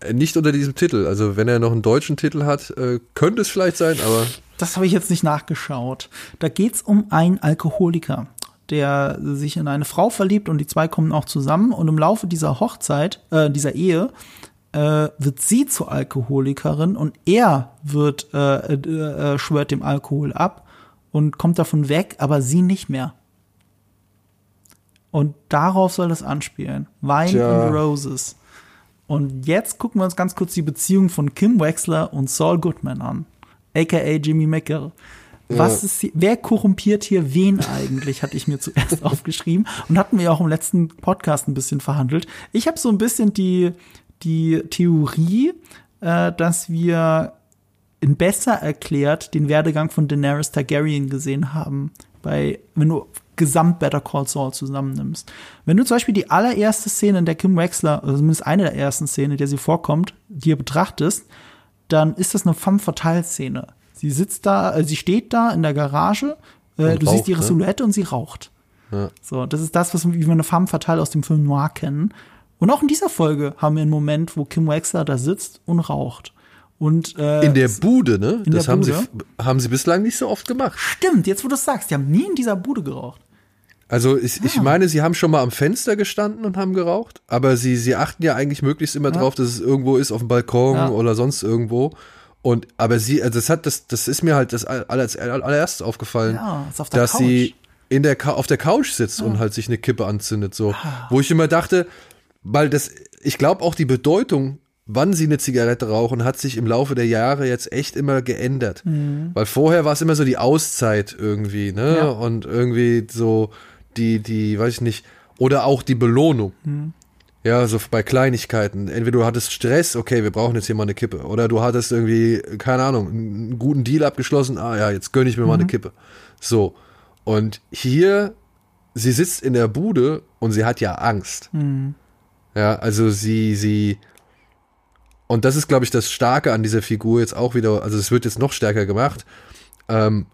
Äh, nicht unter diesem Titel. Also, wenn er noch einen deutschen Titel hat, äh, könnte es vielleicht sein, aber. Das habe ich jetzt nicht nachgeschaut. Da geht es um einen Alkoholiker der sich in eine Frau verliebt und die zwei kommen auch zusammen und im Laufe dieser Hochzeit, äh, dieser Ehe, äh, wird sie zur Alkoholikerin und er wird äh, äh, äh, schwört dem Alkohol ab und kommt davon weg, aber sie nicht mehr. Und darauf soll das anspielen. Wine Tja. and Roses. Und jetzt gucken wir uns ganz kurz die Beziehung von Kim Wexler und Saul Goodman an, aka Jimmy Meckel. Was ist hier, wer korrumpiert hier wen eigentlich, hatte ich mir zuerst aufgeschrieben und hatten wir auch im letzten Podcast ein bisschen verhandelt. Ich habe so ein bisschen die, die Theorie, äh, dass wir in besser erklärt den Werdegang von Daenerys Targaryen gesehen haben, bei, wenn du gesamt Better Call Saul zusammennimmst. Wenn du zum Beispiel die allererste Szene, in der Kim Wexler, also zumindest eine der ersten Szenen, in der sie vorkommt, dir betrachtest, dann ist das eine femme fatale Szene. Sie sitzt da, äh, sie steht da in der Garage, äh, du raucht, siehst ihre ne? Silhouette und sie raucht. Ja. So, das ist das, was wie wir eine femme fatale aus dem Film Noir kennen. Und auch in dieser Folge haben wir einen Moment, wo Kim Wexler da sitzt und raucht. Und äh, In der Bude, ne? das haben, Bude? Sie, haben sie bislang nicht so oft gemacht. stimmt, jetzt wo du es sagst, die haben nie in dieser Bude geraucht. Also ich, ich meine, sie haben schon mal am Fenster gestanden und haben geraucht, aber sie, sie achten ja eigentlich möglichst immer drauf, dass es irgendwo ist, auf dem Balkon Ja. oder sonst irgendwo. Und aber sie, also das hat das, das ist mir halt das all- als allererstes aufgefallen, Ja, auf dass Couch. sie in der auf der Couch sitzt und halt sich eine Kippe anzündet, so, wo ich immer dachte, weil das, ich glaube auch die Bedeutung, wann sie eine Zigarette rauchen, hat sich im Laufe der Jahre jetzt echt immer geändert, weil vorher war es immer so die Auszeit irgendwie, ne, Ja. und irgendwie so die, die, weiß ich nicht, oder auch die Belohnung. Ja, so bei Kleinigkeiten. Entweder du hattest Stress, okay, wir brauchen jetzt hier mal eine Kippe. Oder du hattest irgendwie, keine Ahnung, einen guten Deal abgeschlossen, ah ja, jetzt gönn ich mir mal eine Kippe. So. Und hier, sie sitzt in der Bude und sie hat ja Angst. Ja, also sie, sie, und das ist, glaube ich, das Starke an dieser Figur jetzt auch wieder, also es wird jetzt noch stärker gemacht. Ähm,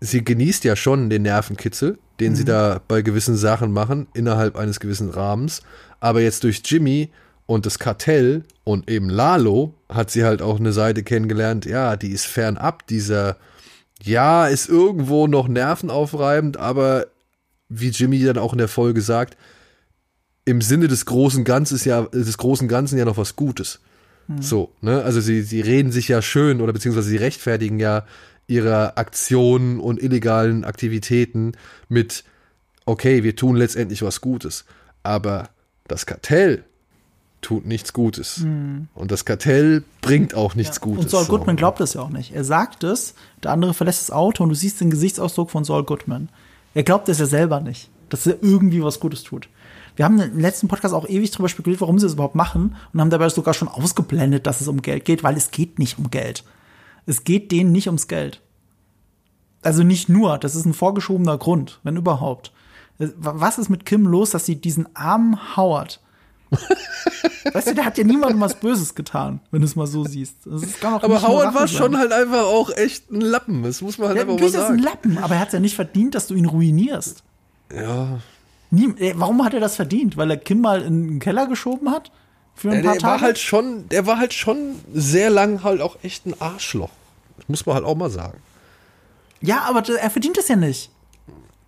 sie genießt ja schon den Nervenkitzel, den sie da bei gewissen Sachen machen, innerhalb eines gewissen Rahmens. Aber jetzt durch Jimmy und das Kartell und eben Lalo hat sie halt auch eine Seite kennengelernt, ja, die ist fernab dieser, ja, ist irgendwo noch nervenaufreibend, aber wie Jimmy dann auch in der Folge sagt, im Sinne des großen Ganzen ja, des großen Ganzen ja noch was Gutes. So, ne? Also sie, sie reden sich ja schön oder beziehungsweise sie rechtfertigen ja ihre Aktionen und illegalen Aktivitäten mit, okay, wir tun letztendlich was Gutes. Aber das Kartell tut nichts Gutes. Und das Kartell bringt auch nichts Gutes. Und Saul so. Goodman glaubt es ja auch nicht. Er sagt es, der andere verlässt das Auto und du siehst den Gesichtsausdruck von Saul Goodman. Er glaubt es ja selber nicht, dass er irgendwie was Gutes tut. Wir haben im letzten Podcast auch ewig drüber spekuliert, warum sie das überhaupt machen und haben dabei sogar schon ausgeblendet, dass es um Geld geht, weil es geht nicht um Geld. Es geht denen nicht ums Geld. Also nicht nur, das ist ein vorgeschobener Grund, wenn überhaupt. Was ist mit Kim los, dass sie diesen armen Howard Weißt du, der hat ja niemandem was Böses getan, wenn du es mal so siehst. Aber Howard war sein. schon halt einfach auch echt ein Lappen. Das muss man halt Ja, einfach mal natürlich ist ein sagen. Lappen, aber er hat es ja nicht verdient, dass du ihn ruinierst. Ja. Nie, äh, warum hat er das verdient? Weil er Kim mal in den Keller geschoben hat? Für ein Ja, paar der Tage? war halt schon, der war halt schon sehr lang halt auch echt ein Arschloch. Das muss man halt auch mal sagen. ja, aber er verdient es ja nicht.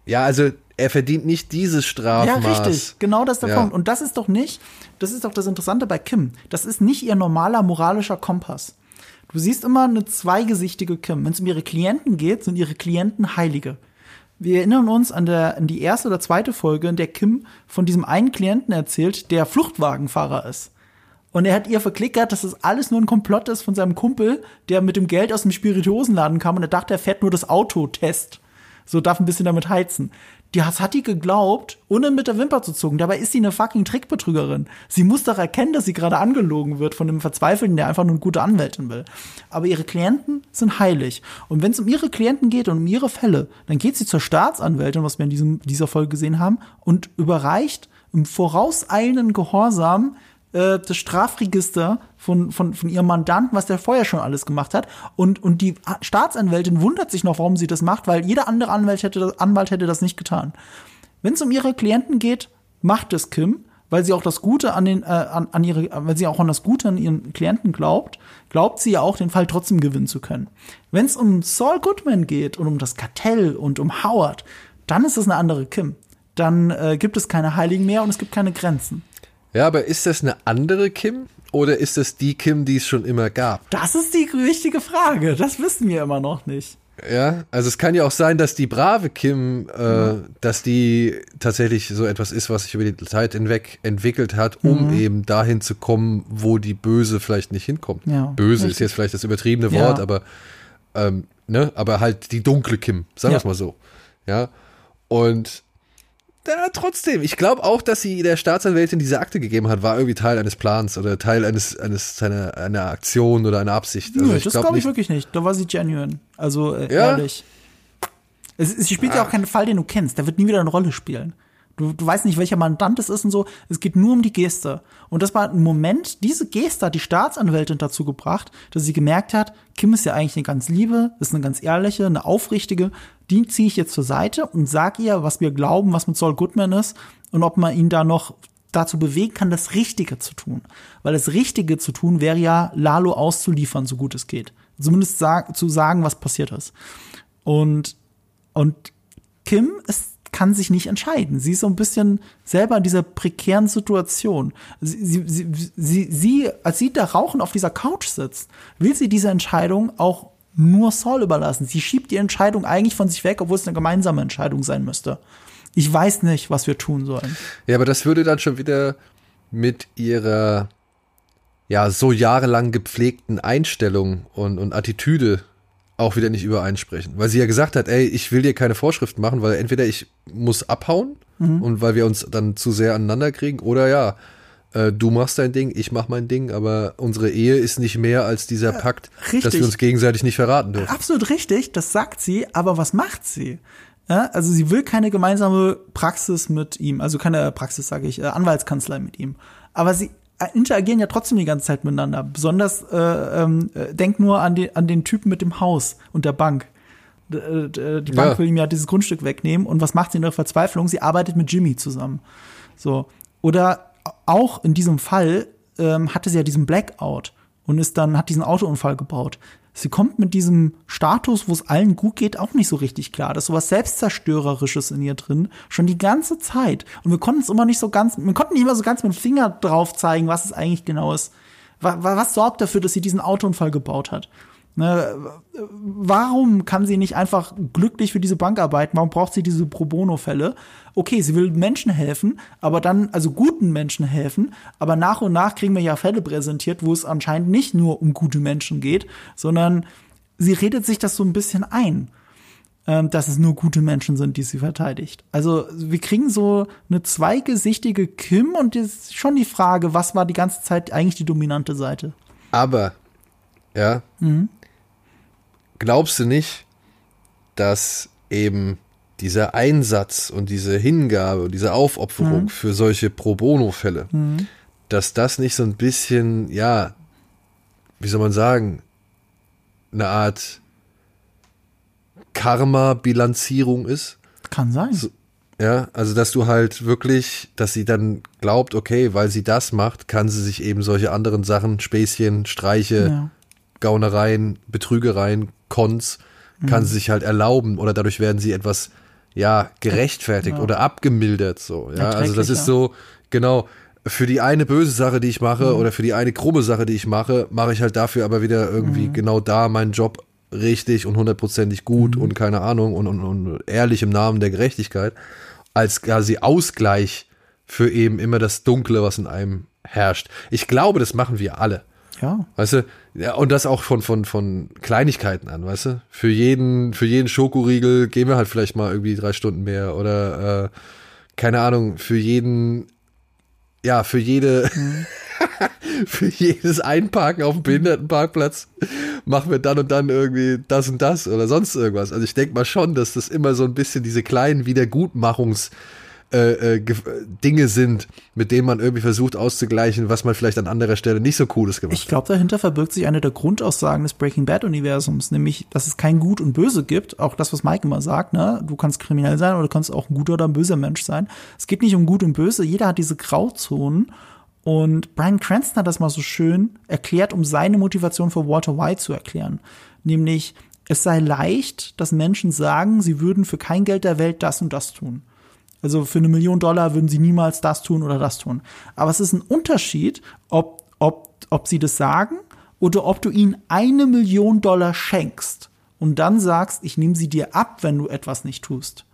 Ja, also er verdient nicht dieses Ja, Strafmaß. richtig. Genau das ist der Ja. Punkt. Und das ist doch nicht, das ist doch das Interessante bei Kim. Das ist nicht ihr normaler moralischer Kompass. Du siehst immer eine zweigesichtige Kim. Wenn es um ihre Klienten geht, sind ihre Klienten Heilige. Wir erinnern uns an, der, an die erste oder zweite Folge, in der Kim von diesem einen Klienten erzählt, der Fluchtwagenfahrer ist. Und er hat ihr verklickert, dass das alles nur ein Komplott ist von seinem Kumpel, der mit dem Geld aus dem Spirituosenladen kam und er dachte, er fährt nur das Auto-Test. So darf ein bisschen damit heizen. Die das hat die geglaubt, ohne mit der Wimper zu zucken. Dabei ist sie eine fucking Trickbetrügerin. Sie muss doch erkennen, dass sie gerade angelogen wird von einem Verzweifelten, der einfach nur eine gute Anwältin will. Aber ihre Klienten sind heilig. Und wenn es um ihre Klienten geht und um ihre Fälle, dann geht sie zur Staatsanwältin, was wir in diesem, dieser Folge gesehen haben, und überreicht im vorauseilenden Gehorsam äh, das Strafregister von, von, von ihrem Mandanten, was der vorher schon alles gemacht hat. Und, und die Staatsanwältin wundert sich noch, warum sie das macht, weil jeder andere Anwalt hätte, Anwalt hätte das nicht getan. Wenn es um ihre Klienten geht, macht es Kim, weil sie auch das Gute an den, äh, an, an ihre, weil sie auch an das Gute an ihren Klienten glaubt, glaubt sie ja auch, den Fall trotzdem gewinnen zu können. Wenn es um Saul Goodman geht und um das Kartell und um Howard, dann ist es eine andere Kim. Dann äh, gibt es keine Heiligen mehr und es gibt keine Grenzen. Ja, aber ist das eine andere Kim oder ist es die Kim, die es schon immer gab? Das ist die wichtige Frage. Das wissen wir immer noch nicht. Ja, also es kann ja auch sein, dass die brave Kim, äh, mhm. dass die tatsächlich so etwas ist, was sich über die Zeit hinweg entwickelt hat, um mhm. eben dahin zu kommen, wo die Böse vielleicht nicht hinkommt. Ja, Böse richtig. ist jetzt vielleicht das übertriebene Wort, ja. aber ähm, ne, aber halt die dunkle Kim, sagen wir es mal so. Ja. Und ja, trotzdem, ich glaube auch, dass sie der Staatsanwältin diese Akte gegeben hat, war irgendwie Teil eines Plans oder Teil eines, eines einer, einer Aktion oder einer Absicht. Also Nö, ich das glaube glaub ich wirklich nicht. Da war sie genuine. Also äh, ja. ehrlich. Es, sie spielt ah. ja auch keinen Fall, den du kennst. Der wird nie wieder eine Rolle spielen. Du, du weißt nicht, welcher Mandant es ist und so. Es geht nur um die Geste. Und das war ein Moment, diese Geste hat die Staatsanwältin dazu gebracht, dass sie gemerkt hat, Kim ist ja eigentlich eine ganz liebe, ist eine ganz ehrliche, eine aufrichtige. Die ziehe ich jetzt zur Seite und sag ihr, was wir glauben, was mit Saul Goodman ist und ob man ihn da noch dazu bewegen kann, das Richtige zu tun. Weil das Richtige zu tun wäre ja, Lalo auszuliefern, so gut es geht. Zumindest sag, zu sagen, was passiert ist. Und, und Kim ist kann sich nicht entscheiden. Sie ist so ein bisschen selber in dieser prekären Situation. Sie, sie, sie, sie, als sie da rauchend auf dieser Couch sitzt, will sie diese Entscheidung auch nur Saul überlassen. Sie schiebt die Entscheidung eigentlich von sich weg, obwohl es eine gemeinsame Entscheidung sein müsste. Ich weiß nicht, was wir tun sollen. Ja, aber das würde dann schon wieder mit ihrer ja so jahrelang gepflegten Einstellung und, und Attitüde auch wieder nicht übereinsprechen. Weil sie ja gesagt hat, ey, ich will dir keine Vorschriften machen, weil entweder ich muss abhauen mhm. und weil wir uns dann zu sehr aneinander kriegen, oder ja, äh, du machst dein Ding, ich mach mein Ding, aber unsere Ehe ist nicht mehr als dieser Pakt, ja, dass wir uns gegenseitig nicht verraten dürfen. Absolut richtig, das sagt sie, aber was macht sie? Ja, also sie will keine gemeinsame Praxis mit ihm, also keine Praxis, sage ich, äh, Anwaltskanzlei mit ihm. Aber sie interagieren ja trotzdem die ganze Zeit miteinander. Besonders äh, ähm, äh, denk nur an, die, an den Typen mit dem Haus und der Bank. D äh, die Bank ja. will ihm ja dieses Grundstück wegnehmen und was macht sie in der Verzweiflung? Sie arbeitet mit Jimmy zusammen. So. Oder auch in diesem Fall ähm, hatte sie ja diesen Blackout und ist dann, hat diesen Autounfall gebaut sie kommt mit diesem Status, wo es allen gut geht, auch nicht so richtig klar. Da ist sowas Selbstzerstörerisches in ihr drin, schon die ganze Zeit. Und wir konnten es immer nicht so ganz, wir konnten nicht immer so ganz mit dem Finger drauf zeigen, was es eigentlich genau ist. Was, was sorgt dafür, dass sie diesen Autounfall gebaut hat? Ne, warum kann sie nicht einfach glücklich für diese Bank arbeiten? Warum braucht sie diese Pro Bono-Fälle? Okay, sie will Menschen helfen, aber dann, also guten Menschen helfen, aber nach und nach kriegen wir ja Fälle präsentiert, wo es anscheinend nicht nur um gute Menschen geht, sondern sie redet sich das so ein bisschen ein, ähm, dass es nur gute Menschen sind, die sie verteidigt. Also wir kriegen so eine zweigesichtige Kim und jetzt ist schon die Frage, was war die ganze Zeit eigentlich die dominante Seite? Aber, ja, mhm glaubst du nicht, dass eben dieser Einsatz und diese Hingabe und diese Aufopferung mhm. für solche Pro Bono-Fälle, mhm. dass das nicht so ein bisschen, ja, wie soll man sagen, eine Art Karma-Bilanzierung ist? Kann sein. So, ja, also dass du halt wirklich, dass sie dann glaubt, okay, weil sie das macht, kann sie sich eben solche anderen Sachen, Späßchen, Streiche, ja. Gaunereien, Betrügereien, Cons kann mhm. sie sich halt erlauben oder dadurch werden sie etwas ja gerechtfertigt ja. oder abgemildert so ja also das ist so genau für die eine böse Sache die ich mache mhm. oder für die eine krumme Sache die ich mache mache ich halt dafür aber wieder irgendwie mhm. genau da meinen Job richtig und hundertprozentig gut mhm. und keine Ahnung und, und, und ehrlich im Namen der Gerechtigkeit als quasi Ausgleich für eben immer das Dunkle was in einem herrscht ich glaube das machen wir alle ja. Weißt du, ja, und das auch von, von, von Kleinigkeiten an, weißt du? Für jeden, für jeden Schokoriegel gehen wir halt vielleicht mal irgendwie drei Stunden mehr oder, äh, keine Ahnung, für jeden, ja, für jede, für jedes Einparken auf dem Behindertenparkplatz machen wir dann und dann irgendwie das und das oder sonst irgendwas. Also ich denke mal schon, dass das immer so ein bisschen diese kleinen Wiedergutmachungs- äh, äh, Dinge sind, mit denen man irgendwie versucht auszugleichen, was man vielleicht an anderer Stelle nicht so cooles gemacht hat. Ich glaube, dahinter verbirgt sich eine der Grundaussagen des Breaking Bad Universums, nämlich, dass es kein Gut und Böse gibt. Auch das, was Mike immer sagt, ne? Du kannst kriminell sein oder du kannst auch ein guter oder ein böser Mensch sein. Es geht nicht um Gut und Böse. Jeder hat diese Grauzonen. Und Brian Cranston hat das mal so schön erklärt, um seine Motivation für Walter White zu erklären. Nämlich, es sei leicht, dass Menschen sagen, sie würden für kein Geld der Welt das und das tun. Also für eine Million Dollar würden sie niemals das tun oder das tun. Aber es ist ein Unterschied, ob ob, ob sie das sagen oder ob du ihnen eine Million Dollar schenkst und dann sagst, ich nehme sie dir ab, wenn du etwas nicht tust.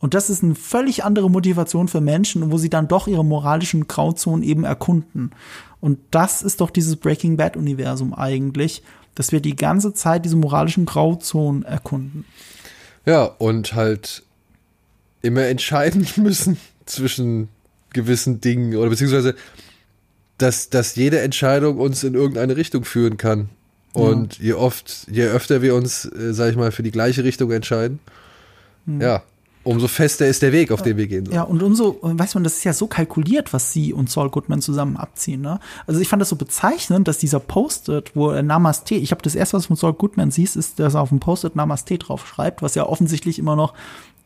Und das ist eine völlig andere Motivation für Menschen, wo sie dann doch ihre moralischen Grauzonen eben erkunden. Und das ist doch dieses Breaking Bad Universum eigentlich, dass wir die ganze Zeit diese moralischen Grauzonen erkunden. Ja, und halt immer entscheiden müssen zwischen gewissen Dingen oder beziehungsweise, dass, dass jede Entscheidung uns in irgendeine Richtung führen kann. Und ja. je oft, je öfter wir uns, äh, sag ich mal, für die gleiche Richtung entscheiden, mhm. ja, umso fester ist der Weg, auf den wir gehen sollen. Ja, und umso, weiß man, das ist ja so kalkuliert, was sie und Saul Goodman zusammen abziehen. Ne? Also ich fand das so bezeichnend, dass dieser Post-it, wo er Namaste, ich habe das erste, was von Saul Goodman siehst, ist, dass er auf dem Post-it Namaste drauf schreibt, was ja offensichtlich immer noch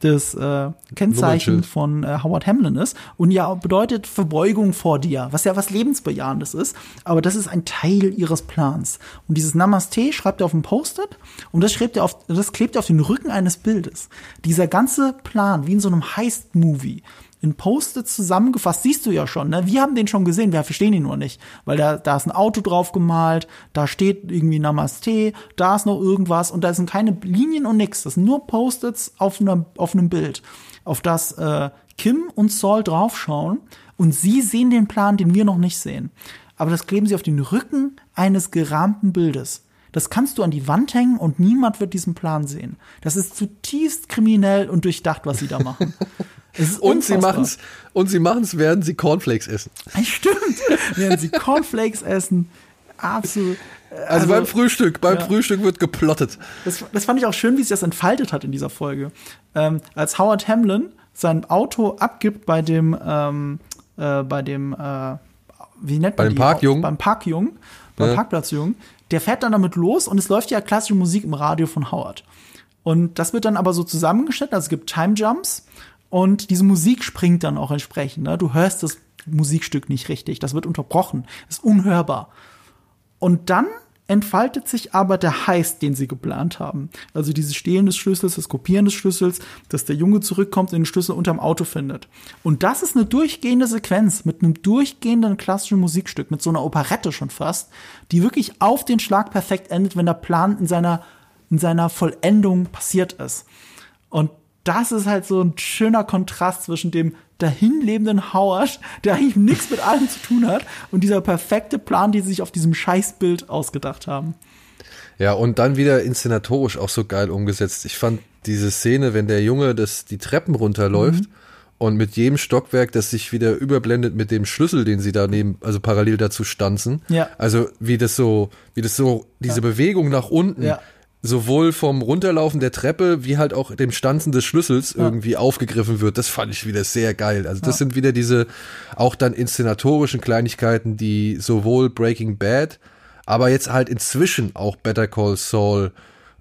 das äh, Kennzeichen von äh, Howard Hamlin ist und ja bedeutet Verbeugung vor dir, was ja was lebensbejahendes ist, aber das ist ein Teil ihres Plans. Und dieses Namaste schreibt er auf dem Post-it und das schreibt er auf das klebt er auf den Rücken eines Bildes. Dieser ganze Plan, wie in so einem Heist-Movie, in Post-its zusammengefasst, siehst du ja schon, ne? Wir haben den schon gesehen, wir verstehen ihn nur nicht. Weil da, da ist ein Auto drauf gemalt, da steht irgendwie Namaste, da ist noch irgendwas und da sind keine Linien und nix. Das sind nur Post-its auf, einer, auf einem Bild, auf das äh, Kim und Saul draufschauen und sie sehen den Plan, den wir noch nicht sehen. Aber das kleben sie auf den Rücken eines gerahmten Bildes. Das kannst du an die Wand hängen und niemand wird diesen Plan sehen. Das ist zutiefst kriminell und durchdacht, was sie da machen. und sie machen es und sie machen es, während sie Cornflakes essen. Stimmt, während sie Cornflakes essen. Absolut. Also, also, beim Frühstück, beim ja. Frühstück wird geplottet. Das, das, fand ich auch schön, wie sich das entfaltet hat in dieser Folge. Ähm, als Howard Hamlin sein Auto abgibt bei dem, ähm, äh, bei dem, äh, wie nennt man bei dem? Parkjungen. Beim Parkjungen, beim ja. Parkplatzjungen. Der fährt dann damit los und es läuft ja klassische Musik im Radio von Howard. Und das wird dann aber so zusammengeschnitten, also es gibt Time Jumps und diese Musik springt dann auch entsprechend. Ne? Du hörst das Musikstück nicht richtig. Das wird unterbrochen. ist unhörbar. Und dann entfaltet sich aber der Heist, den sie geplant haben. Also dieses Stehlen des Schlüssels, das Kopieren des Schlüssels, dass der Junge zurückkommt und den Schlüssel unterm Auto findet. Und das ist eine durchgehende Sequenz mit einem durchgehenden klassischen Musikstück, mit so einer Operette schon fast, die wirklich auf den Schlag perfekt endet, wenn der Plan in seiner, in seiner Vollendung passiert ist. Und das ist halt so ein schöner Kontrast zwischen dem dahinlebenden Howard, der eigentlich nichts mit allem zu tun hat, und dieser perfekte Plan, den sie sich auf diesem Scheißbild ausgedacht haben. Ja, und dann wieder inszenatorisch auch so geil umgesetzt. Ich fand diese Szene, wenn der Junge das, die Treppen runterläuft mhm. und mit jedem Stockwerk, das sich wieder überblendet mit dem Schlüssel, den sie daneben, also parallel dazu stanzen. Ja. Also wie das so, wie das so, diese ja. Bewegung nach unten, ja sowohl vom Runterlaufen der Treppe wie halt auch dem Stanzen des Schlüssels ja. irgendwie aufgegriffen wird. Das fand ich wieder sehr geil. Also das ja. sind wieder diese auch dann inszenatorischen Kleinigkeiten, die sowohl Breaking Bad, aber jetzt halt inzwischen auch Better Call Saul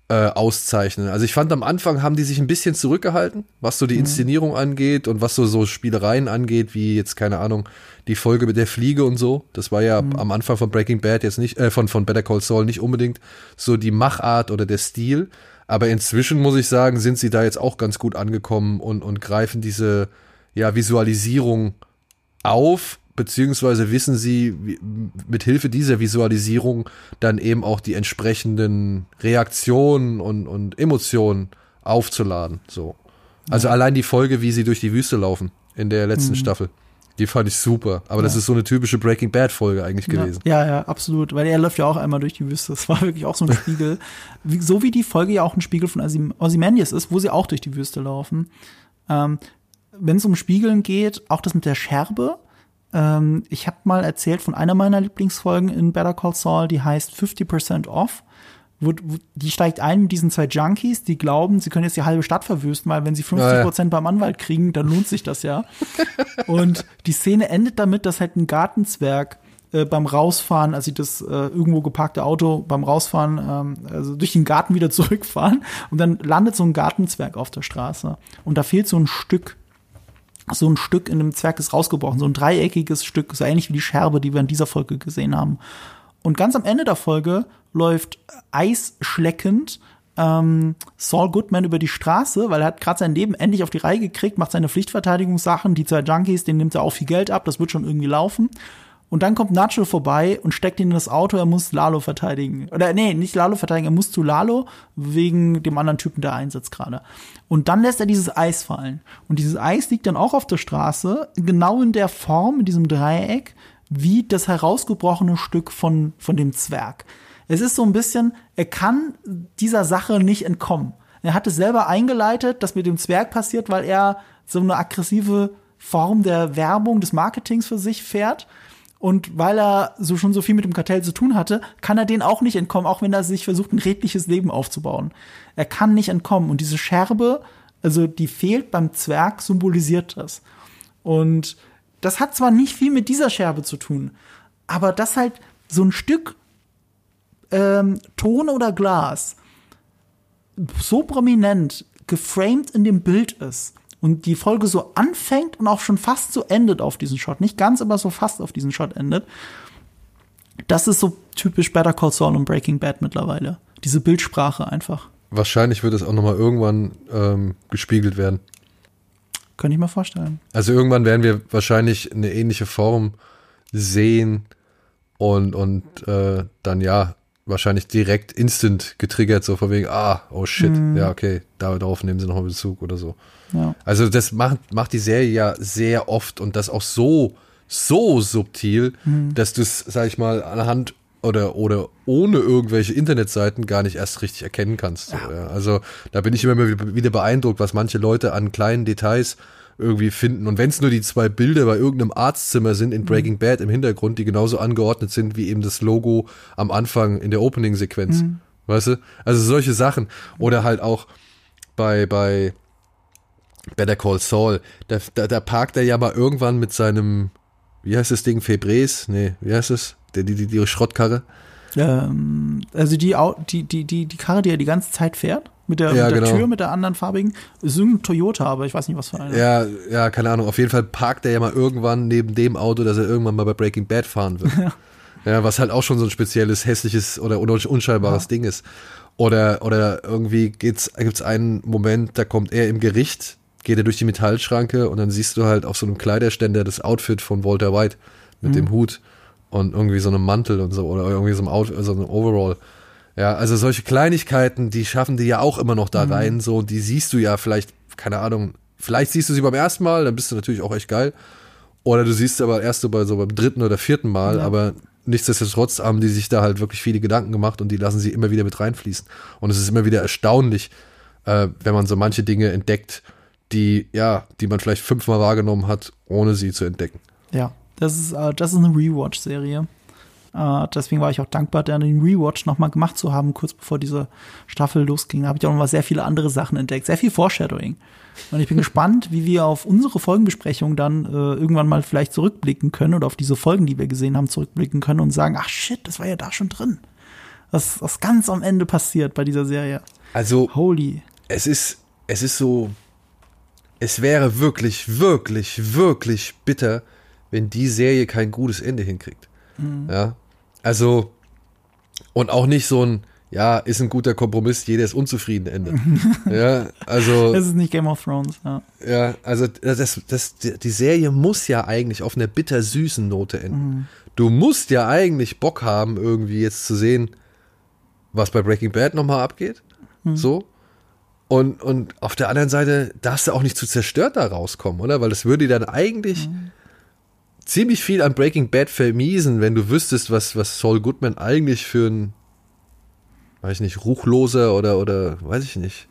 äh, auszeichnen. Also ich fand am Anfang haben die sich ein bisschen zurückgehalten, was so die mhm. Inszenierung mhm. angeht und was so, so Spielereien angeht, wie jetzt, keine Ahnung, die Folge mit der Fliege und so. Das war ja mhm. am Anfang von Breaking Bad jetzt nicht, äh, von, von Better Call Saul nicht unbedingt so die Machart oder der Stil. Aber inzwischen muss ich sagen, sind sie da jetzt auch ganz gut angekommen und, und greifen diese ja, Visualisierung auf beziehungsweise wissen sie mit Hilfe dieser Visualisierung dann eben auch die entsprechenden Reaktionen und, und Emotionen aufzuladen. So. Also ja. allein die Folge, wie sie durch die Wüste laufen in der letzten mhm. Staffel. Die fand ich super. Aber ja. das ist so eine typische Breaking Bad Folge eigentlich gewesen. Ja, ja, absolut. Weil er läuft ja auch einmal durch die Wüste. Das war wirklich auch so ein Spiegel. so wie die Folge ja auch ein Spiegel von Ozymandias ist, wo sie auch durch die Wüste laufen. Ähm, Wenn es um Spiegeln geht, auch das mit der Scherbe, ähm, ich habe mal erzählt von einer meiner Lieblingsfolgen in Better Call Saul, die heißt 50% Off. Wo, wo, die steigt ein mit diesen zwei Junkies, die glauben, sie können jetzt die halbe Stadt verwüsten, weil wenn sie 50 Prozent beim Anwalt kriegen, dann lohnt sich das ja. und die Szene endet damit, dass halt ein Gartenzwerg äh, beim Rausfahren, als sie das äh, irgendwo geparkte Auto beim Rausfahren, ähm, also durch den Garten wieder zurückfahren und dann landet so ein Gartenzwerg auf der Straße und da fehlt so ein Stück so ein Stück in dem Zwerg ist rausgebrochen, so ein dreieckiges Stück, so ähnlich wie die Scherbe, die wir in dieser Folge gesehen haben. Und ganz am Ende der Folge läuft eisschleckend ähm, Saul Goodman über die Straße, weil er hat gerade sein Leben endlich auf die Reihe gekriegt, macht seine Pflichtverteidigungssachen, die zwei Junkies, denen nimmt er auch viel Geld ab, das wird schon irgendwie laufen. Und dann kommt Nacho vorbei und steckt ihn in das Auto, er muss Lalo verteidigen. Oder nee, nicht Lalo verteidigen, er muss zu Lalo wegen dem anderen Typen, der einsetzt gerade. Und dann lässt er dieses Eis fallen. Und dieses Eis liegt dann auch auf der Straße, genau in der Form, in diesem Dreieck, wie das herausgebrochene Stück von, von dem Zwerg. Es ist so ein bisschen, er kann dieser Sache nicht entkommen. Er hat es selber eingeleitet, dass mit dem Zwerg passiert, weil er so eine aggressive Form der Werbung, des Marketings für sich fährt. Und weil er so schon so viel mit dem Kartell zu tun hatte, kann er den auch nicht entkommen, auch wenn er sich versucht, ein redliches Leben aufzubauen. Er kann nicht entkommen. Und diese Scherbe, also die fehlt beim Zwerg, symbolisiert das. Und das hat zwar nicht viel mit dieser Scherbe zu tun, aber das halt so ein Stück ähm, Ton oder Glas so prominent geframed in dem Bild ist und die Folge so anfängt und auch schon fast so endet auf diesen Shot, nicht ganz, aber so fast auf diesen Shot endet, das ist so typisch Better Call Saul und Breaking Bad mittlerweile. Diese Bildsprache einfach. Wahrscheinlich wird es auch noch mal irgendwann ähm, gespiegelt werden. Könnte ich mir vorstellen. Also irgendwann werden wir wahrscheinlich eine ähnliche Form sehen und, und äh, dann ja wahrscheinlich direkt instant getriggert, so von wegen, ah, oh shit, mhm. ja, okay, darauf nehmen sie nochmal Bezug oder so. Ja. Also das macht, macht die Serie ja sehr oft und das auch so, so subtil, mhm. dass du es, sag ich mal, anhand oder, oder ohne irgendwelche Internetseiten gar nicht erst richtig erkennen kannst. So, ja. Ja. Also da bin ich immer wieder beeindruckt, was manche Leute an kleinen Details irgendwie finden. Und wenn es nur die zwei Bilder bei irgendeinem Arztzimmer sind in mhm. Breaking Bad im Hintergrund, die genauso angeordnet sind wie eben das Logo am Anfang in der Opening-Sequenz. Mhm. Weißt du? Also solche Sachen. Oder halt auch bei, bei Better Call Saul, da, da, da parkt er ja mal irgendwann mit seinem, wie heißt das Ding, Febres? Nee, wie heißt es? Die, die, die, die Schrottkarre. Ähm, also die, die, die, die, die Karre, die er die ganze Zeit fährt? Mit der, ja, mit der genau. Tür, mit der anderen farbigen. Ist ein Toyota, aber ich weiß nicht, was für eine. Ja, ja, keine Ahnung. Auf jeden Fall parkt er ja mal irgendwann neben dem Auto, dass er irgendwann mal bei Breaking Bad fahren wird. Ja. ja was halt auch schon so ein spezielles, hässliches oder unscheinbares ja. Ding ist. Oder, oder irgendwie gibt's, gibt's einen Moment, da kommt er im Gericht, geht er durch die Metallschranke und dann siehst du halt auf so einem Kleiderständer das Outfit von Walter White mit mhm. dem Hut und irgendwie so einem Mantel und so oder irgendwie so einem Outfit, so einem Overall. Ja, also solche Kleinigkeiten, die schaffen die ja auch immer noch da mhm. rein, so, die siehst du ja vielleicht, keine Ahnung, vielleicht siehst du sie beim ersten Mal, dann bist du natürlich auch echt geil. Oder du siehst sie aber erst so bei so beim dritten oder vierten Mal, ja. aber nichtsdestotrotz haben die sich da halt wirklich viele Gedanken gemacht und die lassen sie immer wieder mit reinfließen. Und es ist immer wieder erstaunlich, äh, wenn man so manche Dinge entdeckt, die, ja, die man vielleicht fünfmal wahrgenommen hat, ohne sie zu entdecken. Ja, das ist, äh, das ist eine Rewatch-Serie. Äh, deswegen war ich auch dankbar, dann den Rewatch nochmal gemacht zu haben, kurz bevor diese Staffel losging. Da habe ich auch nochmal sehr viele andere Sachen entdeckt, sehr viel Foreshadowing. Und ich bin gespannt, wie wir auf unsere Folgenbesprechung dann äh, irgendwann mal vielleicht zurückblicken können oder auf diese Folgen, die wir gesehen haben, zurückblicken können und sagen, ach shit, das war ja da schon drin. Was, was ganz am Ende passiert bei dieser Serie. Also, holy. Es ist, es ist so, es wäre wirklich, wirklich, wirklich bitter, wenn die Serie kein gutes Ende hinkriegt. Mhm. Ja, also, und auch nicht so ein, ja, ist ein guter Kompromiss, jeder ist unzufrieden endet. ja, also. Das ist nicht Game of Thrones, ja. Ja, also das, das, die Serie muss ja eigentlich auf einer bittersüßen Note enden. Mhm. Du musst ja eigentlich Bock haben, irgendwie jetzt zu sehen, was bei Breaking Bad nochmal abgeht. Mhm. So. Und, und auf der anderen Seite darfst du auch nicht zu zerstört da rauskommen, oder? Weil das würde dann eigentlich. Mhm ziemlich viel an Breaking Bad vermiesen, wenn du wüsstest, was, was Saul Goodman eigentlich für ein, weiß ich nicht, ruchloser oder, oder, weiß ich nicht,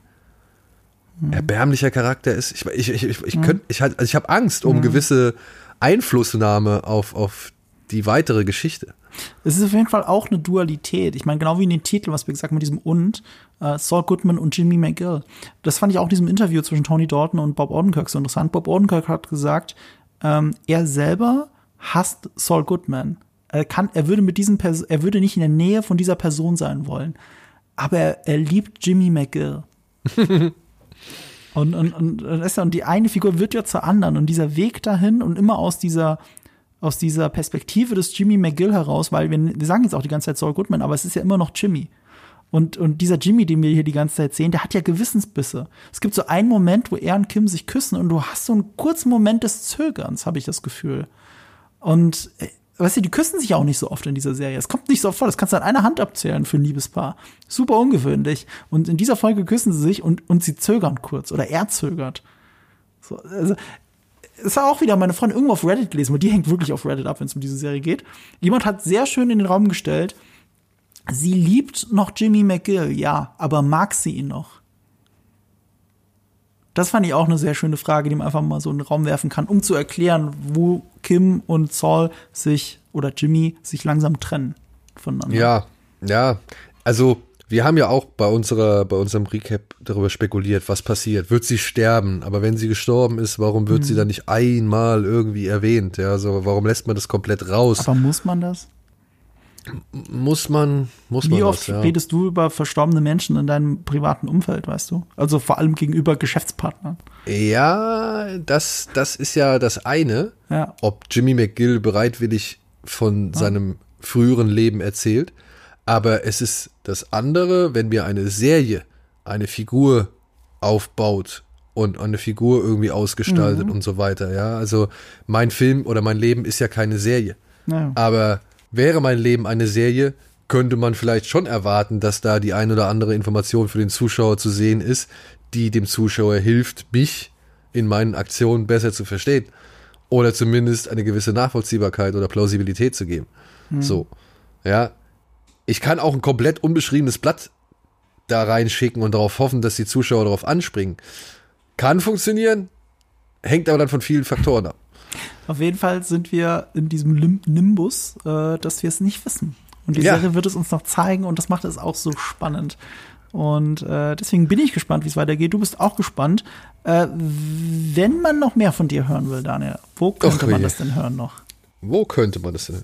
hm. erbärmlicher Charakter ist. Ich, ich, ich, ich, ich, hm. ich, halt, also ich habe Angst um hm. gewisse Einflussnahme auf, auf die weitere Geschichte. Es ist auf jeden Fall auch eine Dualität. Ich meine, genau wie in den Titeln, was wir gesagt haben mit diesem und, äh, Saul Goodman und Jimmy McGill. Das fand ich auch in diesem Interview zwischen Tony Dalton und Bob Odenkirk so interessant. Bob Odenkirk hat gesagt, ähm, er selber hasst Saul Goodman. Er kann, er würde mit diesem, Pers er würde nicht in der Nähe von dieser Person sein wollen. Aber er, er liebt Jimmy McGill. und, und, und, und die eine Figur wird ja zur anderen und dieser Weg dahin und immer aus dieser, aus dieser Perspektive des Jimmy McGill heraus, weil wir, wir sagen jetzt auch die ganze Zeit Saul Goodman, aber es ist ja immer noch Jimmy. Und, und dieser Jimmy, den wir hier die ganze Zeit sehen, der hat ja Gewissensbisse. Es gibt so einen Moment, wo er und Kim sich küssen und du hast so einen kurzen Moment des Zögerns, habe ich das Gefühl. Und weißt du, die küssen sich auch nicht so oft in dieser Serie. Es kommt nicht so oft vor. Das kannst du an einer Hand abzählen für ein Liebespaar. Super ungewöhnlich. Und in dieser Folge küssen sie sich und, und sie zögern kurz oder er zögert. So, also, es war auch wieder meine Freundin irgendwo auf Reddit gelesen, weil die hängt wirklich auf Reddit ab, wenn es um diese Serie geht. Jemand hat sehr schön in den Raum gestellt, sie liebt noch Jimmy McGill, ja, aber mag sie ihn noch? Das fand ich auch eine sehr schöne Frage, die man einfach mal so in den Raum werfen kann, um zu erklären, wo Kim und Saul sich oder Jimmy sich langsam trennen voneinander. Ja, ja. Also wir haben ja auch bei unserer, bei unserem Recap darüber spekuliert, was passiert. Wird sie sterben? Aber wenn sie gestorben ist, warum wird mhm. sie dann nicht einmal irgendwie erwähnt? Ja, so, warum lässt man das komplett raus? Aber muss man das? Muss man, muss Wie man. Wie oft das, ja. redest du über verstorbene Menschen in deinem privaten Umfeld, weißt du? Also vor allem gegenüber Geschäftspartnern. Ja, das, das ist ja das eine. Ja. Ob Jimmy McGill bereitwillig von ja. seinem früheren Leben erzählt. Aber es ist das andere, wenn mir eine Serie eine Figur aufbaut und eine Figur irgendwie ausgestaltet mhm. und so weiter. Ja, also mein Film oder mein Leben ist ja keine Serie. Aber Wäre mein Leben eine Serie, könnte man vielleicht schon erwarten, dass da die ein oder andere Information für den Zuschauer zu sehen ist, die dem Zuschauer hilft, mich in meinen Aktionen besser zu verstehen. Oder zumindest eine gewisse Nachvollziehbarkeit oder Plausibilität zu geben. Hm. So. Ja. Ich kann auch ein komplett unbeschriebenes Blatt da reinschicken und darauf hoffen, dass die Zuschauer darauf anspringen. Kann funktionieren, hängt aber dann von vielen Faktoren ab. Auf jeden Fall sind wir in diesem Nimbus, äh, dass wir es nicht wissen. Und die ja. Serie wird es uns noch zeigen und das macht es auch so spannend. Und äh, deswegen bin ich gespannt, wie es weitergeht. Du bist auch gespannt. Äh, wenn man noch mehr von dir hören will, Daniel, wo könnte Och, man das denn hören noch? Wo könnte man das denn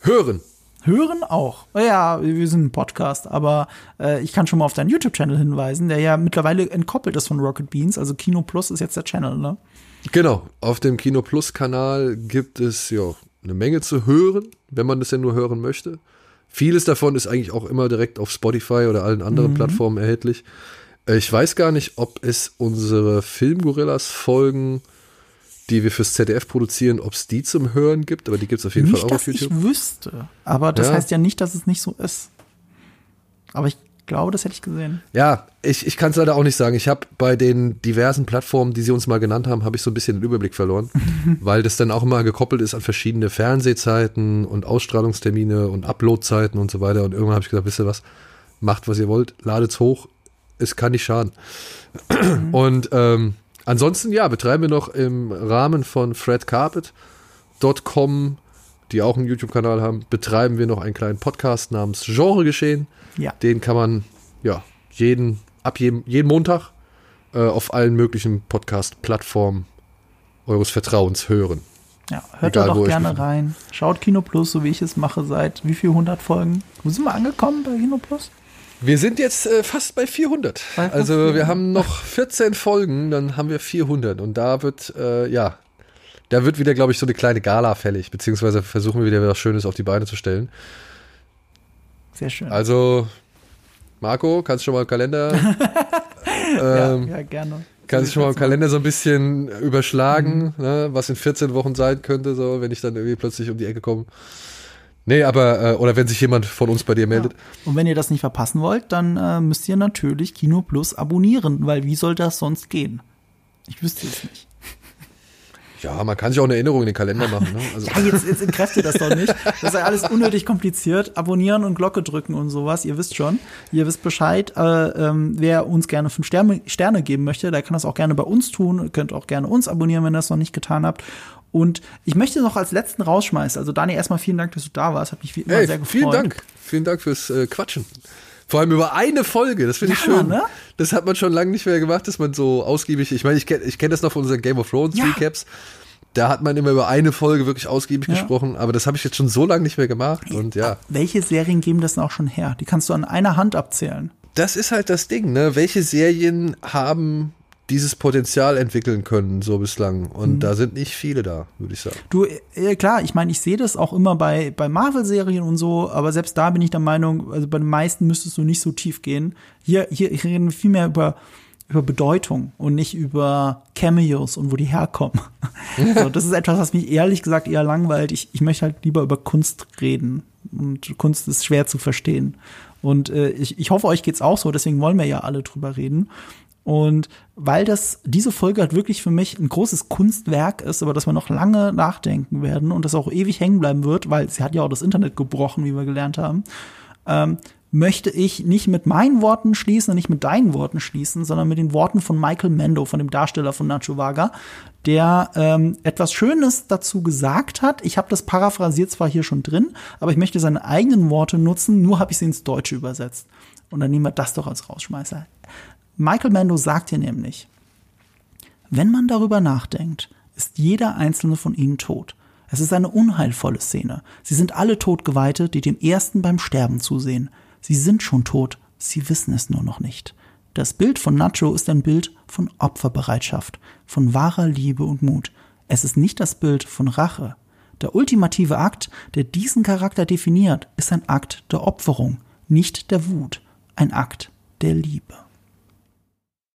hören? Hören auch. Ja, wir sind ein Podcast, aber äh, ich kann schon mal auf deinen YouTube-Channel hinweisen, der ja mittlerweile entkoppelt ist von Rocket Beans. Also Kino Plus ist jetzt der Channel, ne? Genau, auf dem Kino Plus Kanal gibt es ja eine Menge zu hören, wenn man das denn nur hören möchte. Vieles davon ist eigentlich auch immer direkt auf Spotify oder allen anderen mhm. Plattformen erhältlich. Äh, ich weiß gar nicht, ob es unsere Filmgorillas-Folgen, die wir fürs ZDF produzieren, ob es die zum Hören gibt, aber die gibt es auf jeden nicht, Fall auch auf YouTube. Ich wüsste, aber das ja. heißt ja nicht, dass es nicht so ist. Aber ich glaube, das hätte ich gesehen. Ja, ich, ich kann es leider auch nicht sagen. Ich habe bei den diversen Plattformen, die sie uns mal genannt haben, habe ich so ein bisschen den Überblick verloren, weil das dann auch immer gekoppelt ist an verschiedene Fernsehzeiten und Ausstrahlungstermine und Uploadzeiten und so weiter. Und irgendwann habe ich gesagt, wisst ihr was, macht, was ihr wollt, ladet's hoch, es kann nicht schaden. und ähm, ansonsten, ja, betreiben wir noch im Rahmen von fredcarpet.com die auch einen YouTube-Kanal haben, betreiben wir noch einen kleinen Podcast namens Genre geschehen. Ja. Den kann man ja jeden ab jedem, jeden Montag äh, auf allen möglichen Podcast-Plattformen eures Vertrauens hören. Ja, hört Egal, da doch gerne rein. Schaut Kino Plus, so wie ich es mache, seit wie viel 100 Folgen. Wo sind wir angekommen bei Kino Plus? Wir sind jetzt äh, fast bei 400. Bei also 400. wir haben noch 14 Folgen, dann haben wir 400 und da wird äh, ja, da wird wieder, glaube ich, so eine kleine Gala fällig, beziehungsweise versuchen wir wieder was Schönes auf die Beine zu stellen. Sehr schön. Also, Marco, kannst du schon mal im Kalender. ähm, ja, ja, gerne. Kannst du schon mal im Kalender so ein bisschen überschlagen, mhm. ne, was in 14 Wochen sein könnte, so, wenn ich dann irgendwie plötzlich um die Ecke komme. Nee, aber, äh, oder wenn sich jemand von uns bei dir meldet. Ja. Und wenn ihr das nicht verpassen wollt, dann äh, müsst ihr natürlich Kino Plus abonnieren, weil wie soll das sonst gehen? Ich wüsste es nicht. Ja, man kann sich auch eine Erinnerung in den Kalender machen. Ne? Also. ja, jetzt, jetzt entkräftet das doch nicht. Das ist ja alles unnötig kompliziert. Abonnieren und Glocke drücken und sowas. Ihr wisst schon. Ihr wisst Bescheid. Äh, ähm, wer uns gerne fünf Sterne, Sterne geben möchte, der kann das auch gerne bei uns tun. Ihr könnt auch gerne uns abonnieren, wenn ihr das noch nicht getan habt. Und ich möchte noch als letzten rausschmeißen. Also Dani, erstmal vielen Dank, dass du da warst. Hat mich wie immer hey, sehr gefreut. Vielen Dank. Vielen Dank fürs äh, Quatschen. Vor allem über eine Folge, das finde ich ja, schön. Ne? Das hat man schon lange nicht mehr gemacht, dass man so ausgiebig, ich meine, ich kenne ich kenn das noch von unseren Game of Thrones ja. Recaps da hat man immer über eine Folge wirklich ausgiebig ja. gesprochen, aber das habe ich jetzt schon so lange nicht mehr gemacht und ja. Welche Serien geben das denn auch schon her? Die kannst du an einer Hand abzählen. Das ist halt das Ding, ne? Welche Serien haben dieses Potenzial entwickeln können, so bislang. Und mhm. da sind nicht viele da, würde ich sagen. Du, äh, klar, ich meine, ich sehe das auch immer bei, bei Marvel-Serien und so, aber selbst da bin ich der Meinung, also bei den meisten müsstest du nicht so tief gehen. Hier, hier reden wir viel mehr über über Bedeutung und nicht über Cameos und wo die herkommen. so, das ist etwas, was mich ehrlich gesagt eher langweilt. Ich, ich möchte halt lieber über Kunst reden. Und Kunst ist schwer zu verstehen. Und äh, ich, ich hoffe, euch geht's auch so, deswegen wollen wir ja alle drüber reden. Und weil das, diese Folge halt wirklich für mich ein großes Kunstwerk ist, über das wir noch lange nachdenken werden und das auch ewig hängen bleiben wird, weil sie hat ja auch das Internet gebrochen, wie wir gelernt haben, ähm, möchte ich nicht mit meinen Worten schließen und nicht mit deinen Worten schließen, sondern mit den Worten von Michael Mendo, von dem Darsteller von Nacho Vaga, der ähm, etwas Schönes dazu gesagt hat. Ich habe das paraphrasiert zwar hier schon drin, aber ich möchte seine eigenen Worte nutzen, nur habe ich sie ins Deutsche übersetzt. Und dann nehmen wir das doch als Rausschmeißer. Michael Mendo sagt hier nämlich, wenn man darüber nachdenkt, ist jeder einzelne von ihnen tot. Es ist eine unheilvolle Szene. Sie sind alle Todgeweihte, die dem Ersten beim Sterben zusehen. Sie sind schon tot, sie wissen es nur noch nicht. Das Bild von Nacho ist ein Bild von Opferbereitschaft, von wahrer Liebe und Mut. Es ist nicht das Bild von Rache. Der ultimative Akt, der diesen Charakter definiert, ist ein Akt der Opferung, nicht der Wut, ein Akt der Liebe.